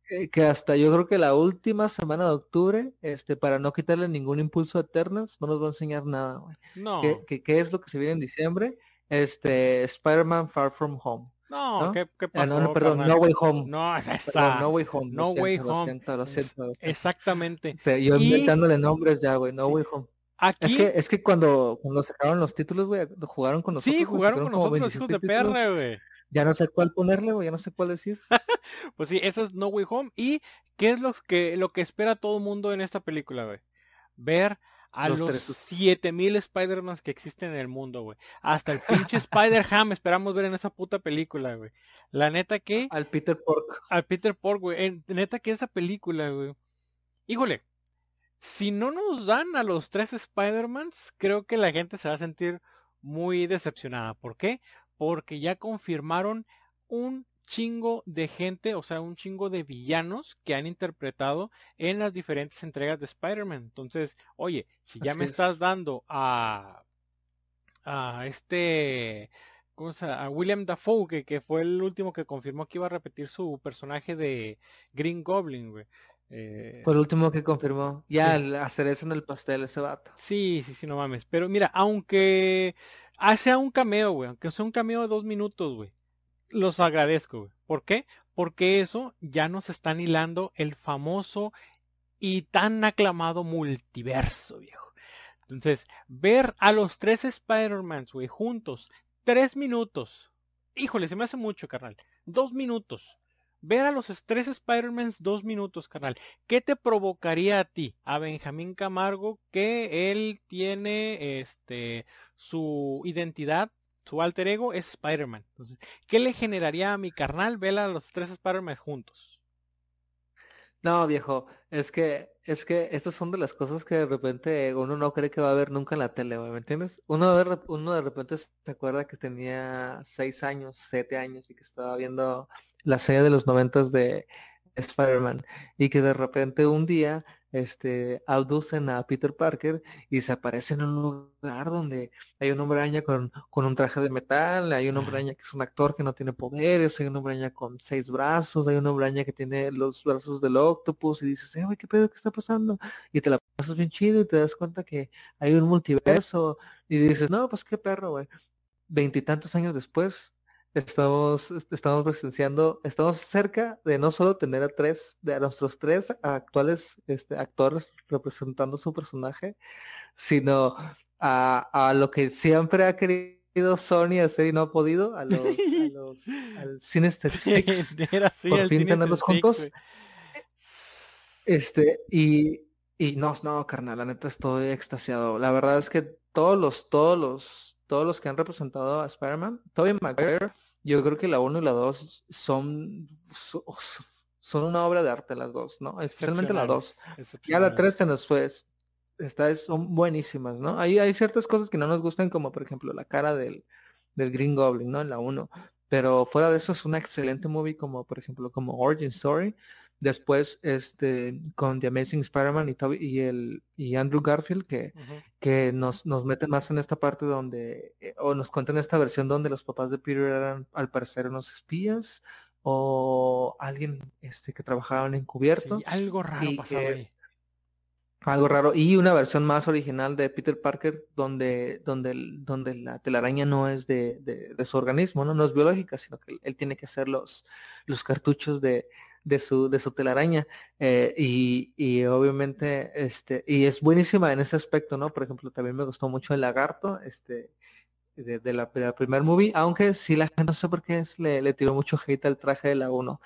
[SPEAKER 4] eh, que hasta yo creo que la última semana de octubre, este, para no quitarle ningún impulso a Eternals, no nos va a enseñar nada, güey.
[SPEAKER 3] No,
[SPEAKER 4] ¿Qué, qué, qué es lo que se viene en diciembre? Este, Spider-Man Far From Home.
[SPEAKER 3] no,
[SPEAKER 4] ¿no?
[SPEAKER 3] ¿qué, qué pasó,
[SPEAKER 4] no, no, perdón,
[SPEAKER 3] carnal?
[SPEAKER 4] No Way Home.
[SPEAKER 3] No, es
[SPEAKER 4] Perdón,
[SPEAKER 3] esa.
[SPEAKER 4] no Way Home.
[SPEAKER 3] No
[SPEAKER 4] siento,
[SPEAKER 3] Way
[SPEAKER 4] lo
[SPEAKER 3] Home.
[SPEAKER 4] siento, lo
[SPEAKER 3] Es-
[SPEAKER 4] siento, lo siento.
[SPEAKER 3] Exactamente.
[SPEAKER 4] Te- Yo
[SPEAKER 3] Y-
[SPEAKER 4] inventándole nombres ya, güey, No
[SPEAKER 3] Sí.
[SPEAKER 4] Way Home.
[SPEAKER 3] Aquí,
[SPEAKER 4] Es que, es que cuando, cuando sacaron los títulos, güey, jugaron con nosotros.
[SPEAKER 3] sí, jugaron con nosotros los hijos de
[SPEAKER 4] 27 títulos.
[SPEAKER 3] perra, güey.
[SPEAKER 4] Ya no sé cuál ponerle, güey, ya no sé cuál decir.
[SPEAKER 3] Pues sí, esa es No Way Home. ¿Y qué es lo que, lo que espera todo el mundo en esta película, güey? Ver a
[SPEAKER 4] Los
[SPEAKER 3] los,
[SPEAKER 4] tres.
[SPEAKER 3] 7000 Spider-Man que existen en el mundo, güey. Hasta el pinche Spider-Ham esperamos ver en esa puta película, güey. La neta que,
[SPEAKER 4] Al Peter Pork.
[SPEAKER 3] al Peter Pork, güey. Neta que esa película, güey. Híjole, si no nos dan a los tres Spider-Mans, creo que la gente se va a sentir muy decepcionada. ¿Por qué? Porque ya confirmaron un chingo de gente, o sea, un chingo de villanos que han interpretado en las diferentes entregas de Spider-Man. Entonces, oye, si ya
[SPEAKER 4] Así
[SPEAKER 3] me
[SPEAKER 4] es.
[SPEAKER 3] estás dando a, a este, ¿cómo se llama? A William Dafoe, que, que fue el último que confirmó que iba a repetir su personaje de Green Goblin, güey. Eh,
[SPEAKER 4] Fue el último que confirmó. Ya,
[SPEAKER 3] Sí.
[SPEAKER 4] el- hacer eso en el pastel ese vato.
[SPEAKER 3] Sí, sí, sí, no mames. Pero mira, aunque sea un cameo, güey, aunque sea un cameo de dos minutos, güey, los agradezco, güey. ¿Por qué? Porque eso ya nos están hilando el famoso y tan aclamado multiverso, viejo. Entonces, ver a los tres Spider-Mans, güey, juntos, tres minutos. Híjole, se me hace mucho, carnal. Dos minutos. Ver a los tres Spider-Mans dos minutos, carnal. ¿Qué te provocaría a ti, a Benjamín Camargo, que él tiene este su identidad, su alter ego es Spider-Man? ¿qué le generaría a mi carnal ver a los tres Spider-Man juntos?
[SPEAKER 4] No, viejo, es que, es que estas son de las cosas que de repente uno no cree que va a ver nunca en la tele, ¿me entiendes? Uno de, uno de repente se acuerda que tenía seis años, siete años y que estaba viendo la serie de los noventas de Spider-Man y que de repente un día este, abducen a Peter Parker y se aparece en un lugar donde hay un hombre araña con, con un traje de metal, hay un hombre araña que es un actor que no tiene poderes, hay un hombre araña con seis brazos, hay un hombre araña que tiene los brazos del octopus y dices, eh, güey, ¿qué pedo que está pasando? Y te la pasas bien chido y te das cuenta que hay un multiverso y dices, no, pues qué perro, güey. Veintitantos años después, estamos, estamos presenciando, estamos cerca de no solo tener a tres, de a nuestros tres actuales este, actores representando su personaje, sino a, a lo que siempre ha querido Sony hacer y no ha podido, a los, a los al Sinister Six, por fin tenerlos juntos. Este, y, y no, no, carnal, la neta estoy extasiado. La verdad es que todos los, todos los, todos los que han representado a Spider-Man, Tobey Maguire, yo creo que la 1 y la 2 son, son una obra de arte las dos, ¿no? Especialmente la 2. Ya la 3 se nos fue. Esta son buenísimas, ¿no? Ahí hay ciertas cosas que no nos gustan, como por ejemplo la cara del, del Green Goblin, ¿no? En la 1. Pero fuera de eso es una excelente movie como por ejemplo como Origin Story. Después, este, con The Amazing Spider-Man y, y, el, y Andrew Garfield, que, que nos, nos meten más en esta parte donde, eh, o nos cuentan esta versión donde los papás de Peter eran al parecer unos espías, o alguien este, que trabajaban encubierto.
[SPEAKER 3] Sí, algo raro pasaba ahí.
[SPEAKER 4] Algo raro. Y una versión más original de Peter Parker donde, donde, donde la telaraña no es de, de, de, su organismo, ¿no? no es biológica, sino que él tiene que hacer los, los cartuchos de, de su, de su telaraña. Eh, y, y, obviamente, este, y es buenísima en ese aspecto, ¿no? Por ejemplo, también me gustó mucho el lagarto, este, de, de, la, de primer movie, aunque sí la gente no sé por qué es, le, le tiró mucho hate al traje de la 1.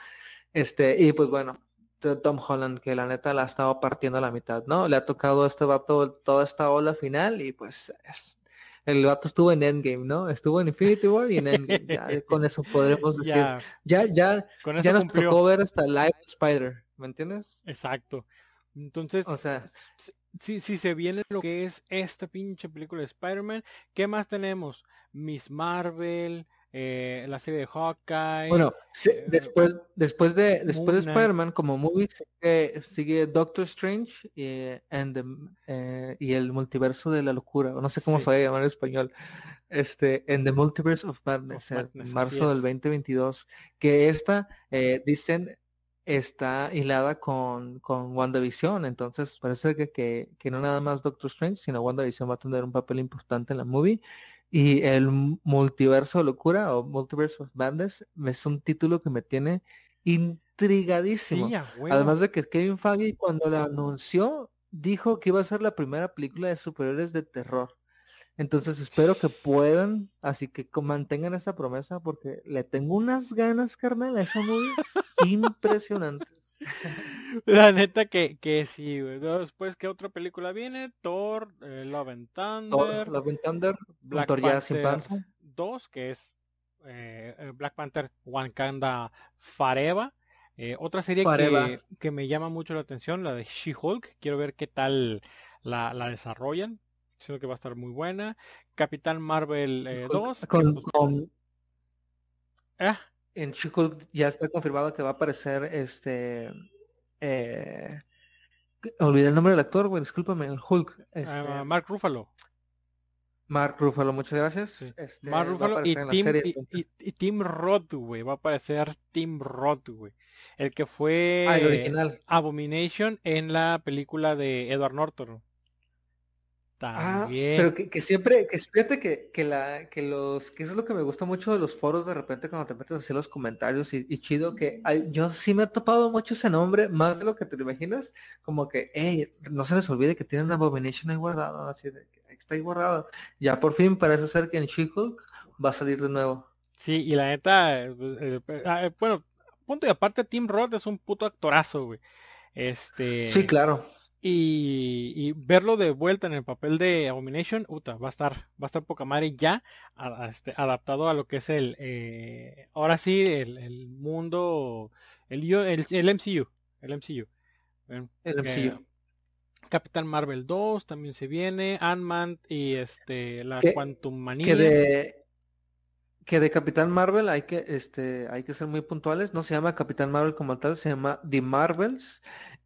[SPEAKER 4] Este, y pues bueno, Tom Holland, que la neta la ha estado partiendo a la mitad, ¿no? Le ha tocado a este vato toda esta ola final y pues es, el vato estuvo en Endgame, ¿no? Estuvo en Infinity War y en Endgame. Ya, con eso podremos decir. Ya, ya, ya, ya nos tocó ver hasta Live Spider, ¿me entiendes?
[SPEAKER 3] Exacto. Entonces,
[SPEAKER 4] o sea,
[SPEAKER 3] si, si se viene lo que es esta pinche película de Spider-Man, ¿qué más tenemos? Miss Marvel, eh, la serie de Hawkeye.
[SPEAKER 4] Bueno, eh, después, después de, después de Spider-Man como movie sigue, Doctor Strange eh, y el multiverso de la locura, no sé cómo se va a llamar en español, este, en The Multiverse of Madness, en marzo del 2022, que esta, dicen, está hilada con, con WandaVision, entonces parece que, que, que no nada más Doctor Strange, sino WandaVision va a tener un papel importante en la movie. Y el multiverso de locura o Multiverse of Madness es un título que me tiene intrigadísimo. Además de que Kevin Feige cuando lo anunció dijo que iba a ser la primera película de superhéroes de terror. Entonces espero que puedan, así que mantengan esa promesa porque le tengo unas ganas, carnal, a esa movie impresionantes.
[SPEAKER 3] La neta que, que sí, güey. Después, ¿qué otra película viene? Thor, eh, Love and Thunder.
[SPEAKER 4] Love and Thunder, Black Panther sin panza.
[SPEAKER 3] 2, que es eh, eh, Black Panther Wakanda Fareva. Eh, otra serie que, que, me llama mucho la atención, la de She-Hulk. Quiero ver qué tal la, la desarrollan. Siento que va a estar muy buena. Capitán Marvel 2.
[SPEAKER 4] Con, pues, con... ¿Eh? En she ya está confirmado que va a aparecer este eh, olvidé el nombre del actor, güey, discúlpame, el Hulk. Este,
[SPEAKER 3] uh, Mark Ruffalo.
[SPEAKER 4] Mark Ruffalo, muchas gracias.
[SPEAKER 3] Sí. Este, Mark Ruffalo y Tim, y, y, y Tim Roth, güey, va a aparecer Tim Roth, güey. El que fue
[SPEAKER 4] ah, el original.
[SPEAKER 3] Abomination en la película de Edward Norton.
[SPEAKER 4] Ah, pero que, siempre, que fíjate que, que, la, que los, que eso es lo que me gusta mucho de los foros de repente cuando te metes a hacer los comentarios y, chido que yo sí me he topado mucho ese nombre, más de lo que te lo imaginas, como que, hey, no se les olvide que tienen Abomination ahí guardado, así de está ahí guardado. Ya por fin parece ser que en She-Hulk va a salir de nuevo.
[SPEAKER 3] Sí, y la neta, eh, eh, ah, eh, bueno, punto y aparte, Tim Roth es un puto actorazo, güey. Este.
[SPEAKER 4] Sí, claro.
[SPEAKER 3] Y, verlo de vuelta en el papel de Abomination, uta, va a estar, va a estar poca madre ya este, adaptado a lo que es el, eh, ahora sí, el, mundo, el, el, el, MCU, el MCU.
[SPEAKER 4] El MCU.
[SPEAKER 3] Capitán Marvel 2 también se viene, Ant-Man y este la Quantum Manía.
[SPEAKER 4] Que de, que de Capitán Marvel hay que este hay que ser muy puntuales, no se llama Capitán Marvel como tal, se llama The Marvels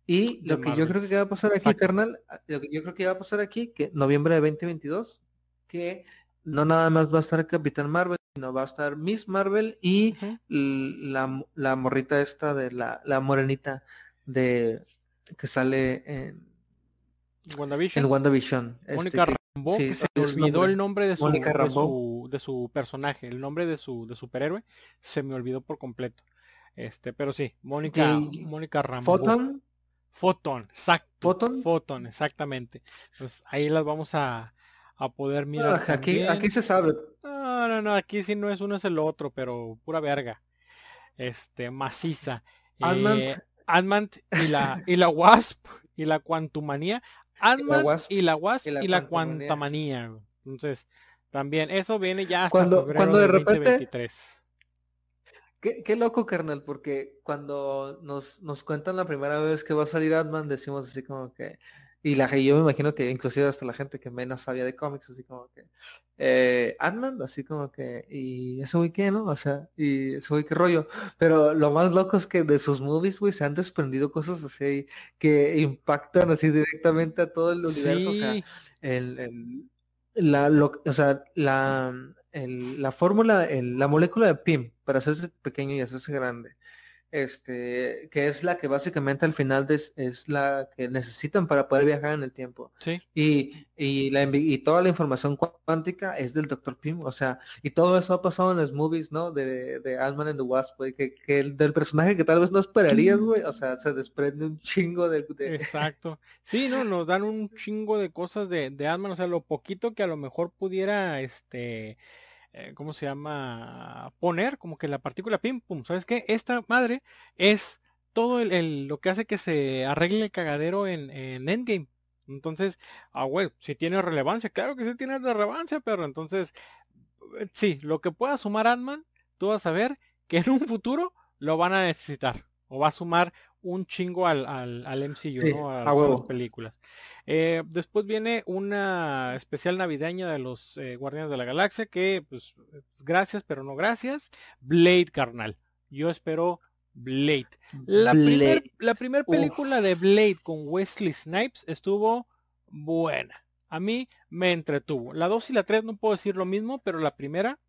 [SPEAKER 4] Y lo que yo creo que va a pasar aquí, carnal, lo que yo creo que va a pasar aquí, que noviembre de 2022, que no nada más va a estar Capitán Marvel, sino va a estar Miss Marvel y la, la morrita esta de la, la morenita de que sale en,
[SPEAKER 3] WandaVision.
[SPEAKER 4] en WandaVision. este,
[SPEAKER 3] Mónica
[SPEAKER 4] sí,
[SPEAKER 3] se olvidó
[SPEAKER 4] nombre.
[SPEAKER 3] el nombre de su,
[SPEAKER 4] Mónica.
[SPEAKER 3] Su, de su personaje, el nombre de su, de superhéroe, se me olvidó por completo. Este, pero sí, Mónica. Mónica Rambeau.
[SPEAKER 4] Photon,
[SPEAKER 3] Photon, exacto.
[SPEAKER 4] Photon.
[SPEAKER 3] Photon, exactamente. Pues ahí las vamos a, a poder mirar.
[SPEAKER 4] Ah, aquí,
[SPEAKER 3] también.
[SPEAKER 4] aquí se sabe.
[SPEAKER 3] No, no, no, aquí sí no es uno es el otro, pero pura verga. Este, maciza.
[SPEAKER 4] Ant-Man.
[SPEAKER 3] Eh, y la, y la Wasp y la Quantumanía. Ant-Man
[SPEAKER 4] Wasp
[SPEAKER 3] y la Wasp
[SPEAKER 4] y la
[SPEAKER 3] y la
[SPEAKER 4] Quantumanía.
[SPEAKER 3] Quantamanía. güey. Entonces, también, eso viene ya hasta
[SPEAKER 4] Cuando- cuando de repente-
[SPEAKER 3] 2023.
[SPEAKER 4] Qué, qué loco, carnal, porque cuando nos, nos cuentan la primera vez que va a salir Ant-Man, decimos así como que, y la yo me imagino que inclusive hasta la gente que menos sabía de cómics, así como que, eh, así como que, y ese güey qué, ¿no? O sea, y ese güey qué rollo. Pero lo más loco es que de sus movies, güey, se han desprendido cosas así que impactan así directamente a todo el universo, o sea,
[SPEAKER 3] Sí,
[SPEAKER 4] el, el- la, lo- o sea, la, el- la fórmula, el- la molécula de PIM para hacerse pequeño y hacerse grande, este, que es la que básicamente al final des- es la que necesitan para poder viajar en el tiempo.
[SPEAKER 3] sí.
[SPEAKER 4] Y, y, la, y toda la información cuántica es del Dr. Pym, o sea, y todo eso ha pasado en los movies, ¿no? De, de Ant-Man and the Wasp, güey, que, que el- del personaje que tal vez no esperarías, güey, o sea, se desprende un chingo de... de-
[SPEAKER 3] Exacto. Sí, no, nos dan un chingo de cosas de, de Ant-Man, o sea, lo poquito que a lo mejor pudiera, este, eh, ¿cómo se llama? Poner, como que la partícula pim pum, ¿sabes qué? Esta madre es todo el, lo que hace que se arregle el cagadero en, en Endgame. Entonces, ah, güey, si tiene relevancia, claro que sí tiene relevancia, pero entonces, eh, sí, lo que pueda sumar Ant-Man, tú vas a ver que en un futuro lo van a necesitar, o va a sumar un chingo al, al, al MCU,
[SPEAKER 4] Sí,
[SPEAKER 3] ¿no? A,
[SPEAKER 4] a
[SPEAKER 3] las películas. Eh, después viene una especial navideña de los eh, Guardianes de la Galaxia que, pues, gracias, pero no gracias. Blade, carnal. Yo espero Blade. La primer,
[SPEAKER 4] Blade.
[SPEAKER 3] la primer
[SPEAKER 4] Uf.
[SPEAKER 3] película de Blade con Wesley Snipes estuvo buena. A mí me entretuvo. La 2 y la 3 no puedo decir lo mismo, pero la primera,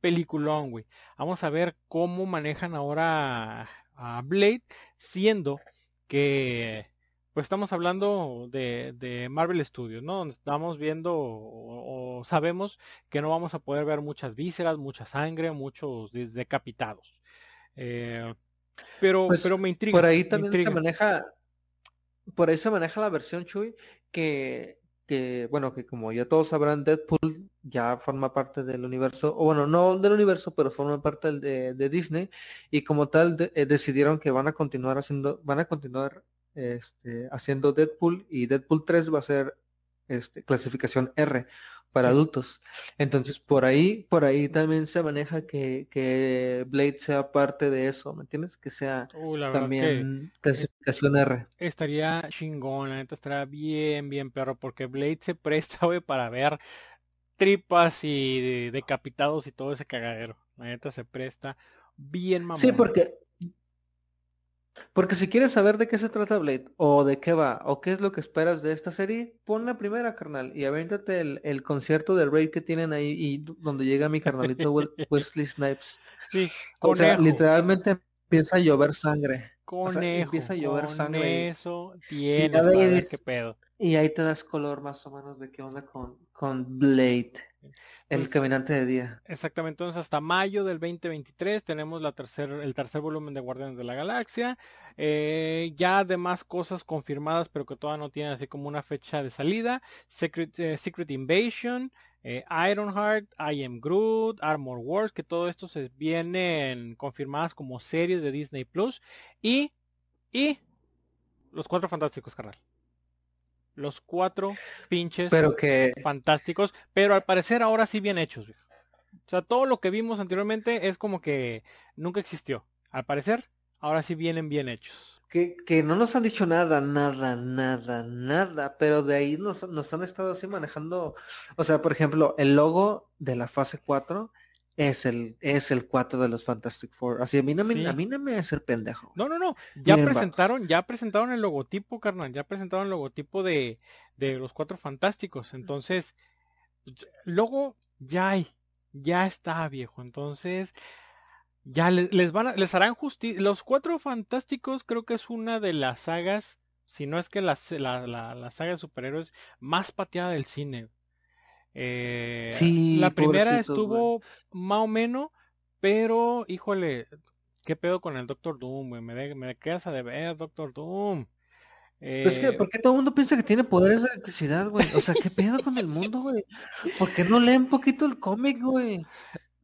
[SPEAKER 3] peliculón, güey. Vamos a ver cómo manejan ahora a, Blade, siendo que pues estamos hablando de, de Marvel Studios, ¿no? Donde Estamos viendo o, o sabemos que no vamos a poder ver muchas vísceras, mucha sangre, muchos decapitados. Eh, pero,
[SPEAKER 4] Pues,
[SPEAKER 3] pero me intriga.
[SPEAKER 4] Por ahí también se maneja, por ahí se maneja la versión Chuy, que, que, bueno, que como ya todos sabrán, Deadpool ya forma parte del universo, o bueno, no del universo, pero forma parte de, de Disney, y como tal de- eh, decidieron que van a continuar haciendo, van a continuar este, haciendo Deadpool, y Deadpool 3 va a ser este, clasificación R para
[SPEAKER 3] Sí.
[SPEAKER 4] adultos. Entonces por ahí, por ahí también se maneja que, que Blade sea parte de eso, ¿me entiendes? Que sea
[SPEAKER 3] Uh, que
[SPEAKER 4] también clasificación R.
[SPEAKER 3] estaría chingón, la neta estaría bien, bien perro, porque Blade se presta, güey, para ver tripas y de- decapitados y todo ese cagadero. La neta se presta bien mamón.
[SPEAKER 4] Sí, porque porque si quieres saber de qué se trata Blade, o de qué va, o qué es lo que esperas de esta serie, pon la primera, carnal, y avéntate el, el concierto de Raid que tienen ahí y donde llega mi carnalito Wesley Snipes.
[SPEAKER 3] Sí,
[SPEAKER 4] O sea, literalmente empieza a llover sangre. o sea,
[SPEAKER 3] conejo,
[SPEAKER 4] empieza a llover
[SPEAKER 3] con
[SPEAKER 4] sangre y-
[SPEAKER 3] eso
[SPEAKER 4] ya
[SPEAKER 3] ver
[SPEAKER 4] ves.
[SPEAKER 3] qué pedo.
[SPEAKER 4] Y ahí te das color más o menos de qué onda con, con Blade, el
[SPEAKER 3] Pues,
[SPEAKER 4] caminante de día.
[SPEAKER 3] Exactamente, entonces hasta mayo del 2023 tenemos la tercer, el tercer volumen de Guardianes de la Galaxia. Eh, ya además cosas confirmadas, pero que todavía no tienen así como una fecha de salida. Secret, eh, Secret Invasion, eh, Ironheart, I Am Groot, Armor Wars, que todo esto se vienen confirmadas como series de Disney Plus. Y, y los cuatro fantásticos, carnal. Los cuatro pinches
[SPEAKER 4] Pero que
[SPEAKER 3] fantásticos, pero al parecer ahora sí bien hechos. viejo. O sea, todo lo que vimos anteriormente es como que nunca existió. Al parecer, ahora sí vienen bien hechos.
[SPEAKER 4] Que, que no nos han dicho nada, nada, nada, nada, pero de ahí nos, nos han estado así manejando, o sea, por ejemplo, el logo de la fase 4 es el, es el 4 de los Fantastic Four. Así a mí no me,
[SPEAKER 3] Sí.
[SPEAKER 4] a mí no me hace el pendejo.
[SPEAKER 3] No, no, no. Ya
[SPEAKER 4] Miren,
[SPEAKER 3] presentaron, ya presentaron el logotipo, carnal. Ya presentaron el logotipo de, de los cuatro fantásticos. Entonces, luego ya hay, ya está viejo. Entonces, ya les, les van a, les harán justicia. Los cuatro fantásticos creo que es una de las sagas, si no es que la, la, la, la saga de superhéroes más pateada del cine. Eh,
[SPEAKER 4] Sí,
[SPEAKER 3] la primera estuvo más o menos, pero híjole, ¿qué pedo con el Doctor Doom, güey? Me, de- me quedas a deber, Doctor Doom.
[SPEAKER 4] Pues es que,
[SPEAKER 3] Eh,
[SPEAKER 4] ¿por qué todo el mundo piensa que tiene poderes de electricidad, güey? O sea, ¿qué pedo con el mundo, güey? ¿Por qué no leen poquito el cómic, güey?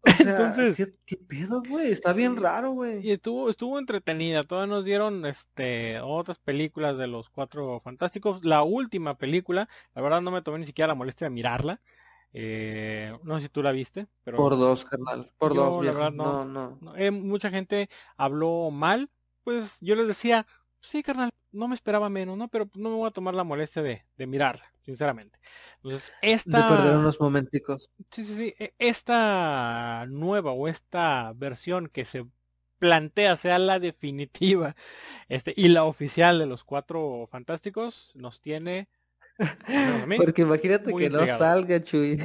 [SPEAKER 4] O sea,
[SPEAKER 3] Entonces-
[SPEAKER 4] ¿qué, qué pedo, güey? Está bien raro,
[SPEAKER 3] y
[SPEAKER 4] güey.
[SPEAKER 3] estuvo, estuvo entretenida. Todavía nos dieron este otras películas de los cuatro fantásticos. La última película, la verdad no me tomé ni siquiera la molestia de mirarla. Eh, no sé si tú la viste, pero
[SPEAKER 4] Por dos, carnal. Por
[SPEAKER 3] Yo,
[SPEAKER 4] dos,
[SPEAKER 3] la verdad, no.
[SPEAKER 4] No, no.
[SPEAKER 3] no, eh, mucha gente habló mal. Pues yo les decía, sí, carnal, no me esperaba menos, ¿no? Pero no me voy a tomar la molestia de, de mirarla, sinceramente. Entonces,
[SPEAKER 4] De
[SPEAKER 3] esta...
[SPEAKER 4] perder unos momenticos.
[SPEAKER 3] Sí, sí, sí. e- Esta nueva o esta versión que se plantea sea la definitiva este, y la oficial de los cuatro fantásticos nos tiene...
[SPEAKER 4] Porque imagínate que no salga, Chuy.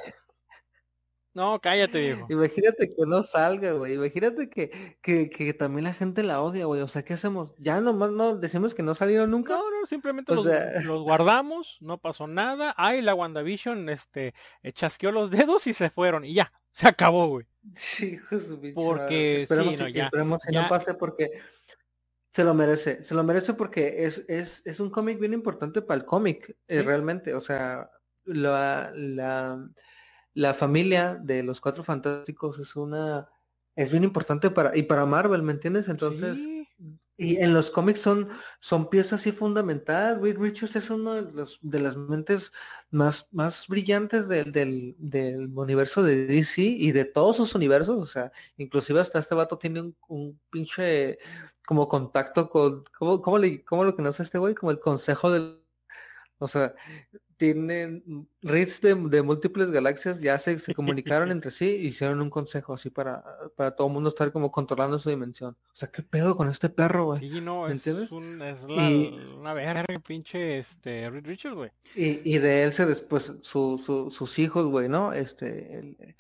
[SPEAKER 3] No, cállate, viejo.
[SPEAKER 4] Imagínate que no salga, güey. Imagínate que, que, que también la gente la odia, güey. O sea, ¿qué hacemos? Ya nomás no decimos que no salieron nunca.
[SPEAKER 3] No, no, simplemente los,
[SPEAKER 4] sea-
[SPEAKER 3] los guardamos, no pasó nada. Ay, la WandaVision este, eh, chasqueó los dedos y se fueron. Y ya, se acabó, güey.
[SPEAKER 4] Sí, su
[SPEAKER 3] Porque sí,
[SPEAKER 4] esperemos,
[SPEAKER 3] no, ya-
[SPEAKER 4] esperemos que
[SPEAKER 3] ya-
[SPEAKER 4] no pase porque se lo merece. Se lo merece porque es, es, es un cómic bien importante para el cómic, eh,
[SPEAKER 3] Sí.
[SPEAKER 4] realmente. O sea, la, la, la familia de los cuatro fantásticos es una es bien importante para y para Marvel, ¿me entiendes? Entonces,
[SPEAKER 3] Sí,
[SPEAKER 4] y en los cómics son, son piezas así fundamentales. Reed Richards es uno de, los, de las mentes más, más brillantes del, del, del universo de DC y de todos sus universos. O sea, inclusive hasta este vato tiene un, un pinche como contacto con, ¿cómo, cómo, le, cómo lo conoce este güey? Como el consejo del... O sea, tienen reads de, de múltiples galaxias, ya se, se comunicaron entre sí y hicieron un consejo así para, para todo el mundo estar como controlando su dimensión. O sea, ¿qué pedo con este perro, güey?
[SPEAKER 3] sí, no,
[SPEAKER 4] ¿Me
[SPEAKER 3] es,
[SPEAKER 4] entiendes?
[SPEAKER 3] un, es la,
[SPEAKER 4] Y-
[SPEAKER 3] una verga, pinche este, Reed Richards, güey.
[SPEAKER 4] Y, y de él se después, su, su, sus hijos, güey, ¿no? Este, el,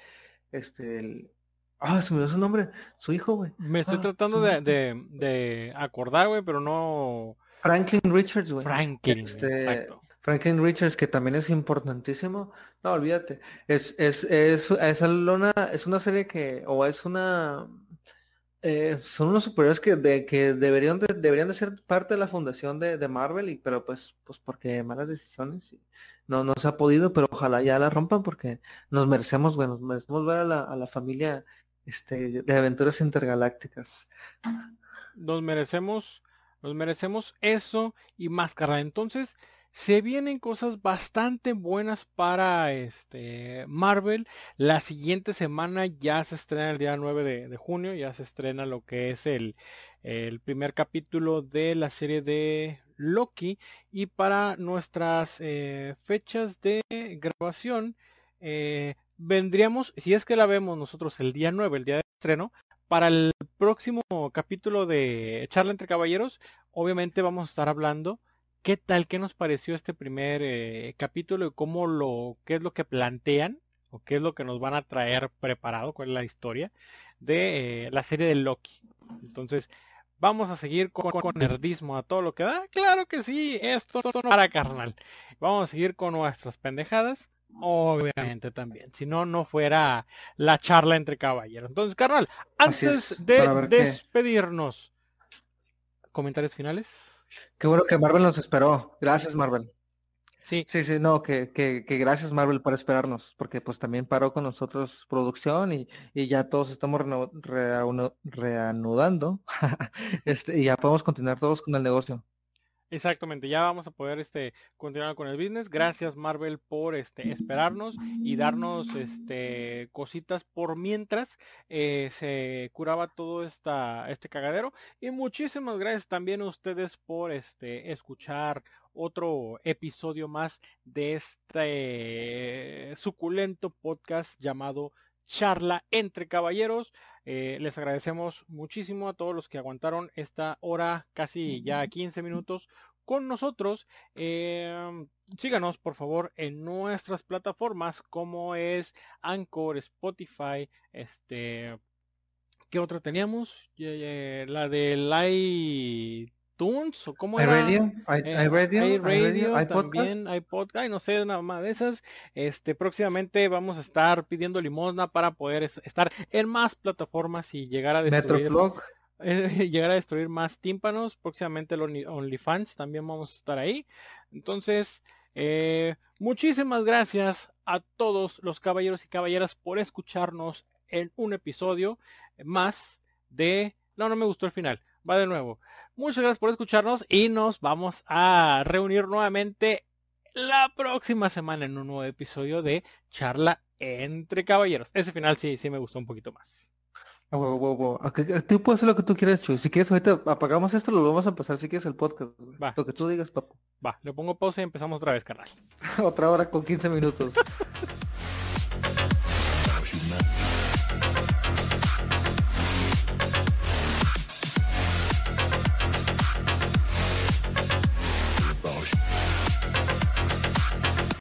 [SPEAKER 4] este, el... Ah, se me dio su nombre, su hijo, güey.
[SPEAKER 3] Me estoy
[SPEAKER 4] Ah,
[SPEAKER 3] tratando de, de, de acordar, güey, pero no...
[SPEAKER 4] Franklin Richards, güey.
[SPEAKER 3] Franklin,
[SPEAKER 4] Este,
[SPEAKER 3] exacto.
[SPEAKER 4] Franklin Richards, que también es importantísimo. No, olvídate. Es, es, es, es una, es una serie que, o es una, eh, son unos superiores que, de, que deberían de, deberían de ser parte de la fundación de, de Marvel, y, pero pues, pues porque malas decisiones no, no se ha podido, pero ojalá ya la rompan porque nos merecemos, güey, nos merecemos ver a la, a la familia este, de aventuras intergalácticas.
[SPEAKER 3] Nos merecemos, nos merecemos eso y más, carnal. Entonces, se vienen cosas bastante buenas para este Marvel. La siguiente semana ya se estrena el día 9 de, junio, ya se estrena lo que es el, el primer capítulo de la serie de Loki. Y para nuestras eh, fechas de grabación, eh, vendríamos, si es que la vemos nosotros el día 9, el día de estreno, para el próximo capítulo de Charla entre Caballeros, obviamente vamos a estar hablando qué tal, qué nos pareció este primer eh, capítulo y cómo lo, qué es lo que plantean o qué es lo que nos van a traer preparado, cuál es la historia de eh, la serie de Loki. Entonces, vamos a seguir con, con nerdismo a todo lo que da. Claro que sí, esto no para carnal. Vamos a seguir con nuestras pendejadas. Obviamente también. Si no, no fuera la charla entre caballeros. Entonces, carnal, antes
[SPEAKER 4] es,
[SPEAKER 3] de
[SPEAKER 4] qué-
[SPEAKER 3] despedirnos, comentarios finales.
[SPEAKER 4] Qué bueno que Marvel nos esperó. Gracias, Marvel.
[SPEAKER 3] Sí,
[SPEAKER 4] Sí, sí, no, que, que, que gracias Marvel por esperarnos, porque pues también paró con nosotros producción y, y ya todos estamos reanu- reanudando este, y ya podemos continuar todos con el negocio.
[SPEAKER 3] Exactamente, ya vamos a poder este continuar con el business. Gracias Marvel por este esperarnos y darnos este cositas por mientras eh, se curaba todo este cagadero y muchísimas gracias también a ustedes por este escuchar otro episodio más de este suculento podcast llamado charla entre caballeros. Eh, les agradecemos muchísimo a todos los que aguantaron esta hora, casi ya 15 minutos con nosotros. Em, síganos por favor en nuestras plataformas como es Anchor, Spotify, este, ¿qué otro teníamos? la de iTunes o cómo era?
[SPEAKER 4] Radio,
[SPEAKER 3] eh,
[SPEAKER 4] radio,
[SPEAKER 3] radio,
[SPEAKER 4] hay
[SPEAKER 3] también hay podcast, no sé, nada más de esas. Este, próximamente vamos a estar pidiendo limosna para poder estar en más plataformas y llegar a destruir.
[SPEAKER 4] Metroflog.
[SPEAKER 3] llegar a destruir más tímpanos. Próximamente el OnlyFans también vamos a estar ahí. Entonces, eh, muchísimas gracias a todos los caballeros y caballeras por escucharnos en un episodio más de... No, no me gustó el final. Va de nuevo. Muchas gracias por escucharnos y nos vamos a reunir nuevamente la próxima semana en un nuevo episodio de Charla entre Caballeros. Ese final sí, sí me gustó un poquito más.
[SPEAKER 4] Tú puedes hacer lo que tú quieras, Chuy. Si quieres, ahorita apagamos esto, lo vamos a empezar si quieres el podcast.
[SPEAKER 3] Va.
[SPEAKER 4] Lo que tú digas, papu.
[SPEAKER 3] Va, le pongo pausa y empezamos otra vez, carnal.
[SPEAKER 4] Otra hora con 15 minutos.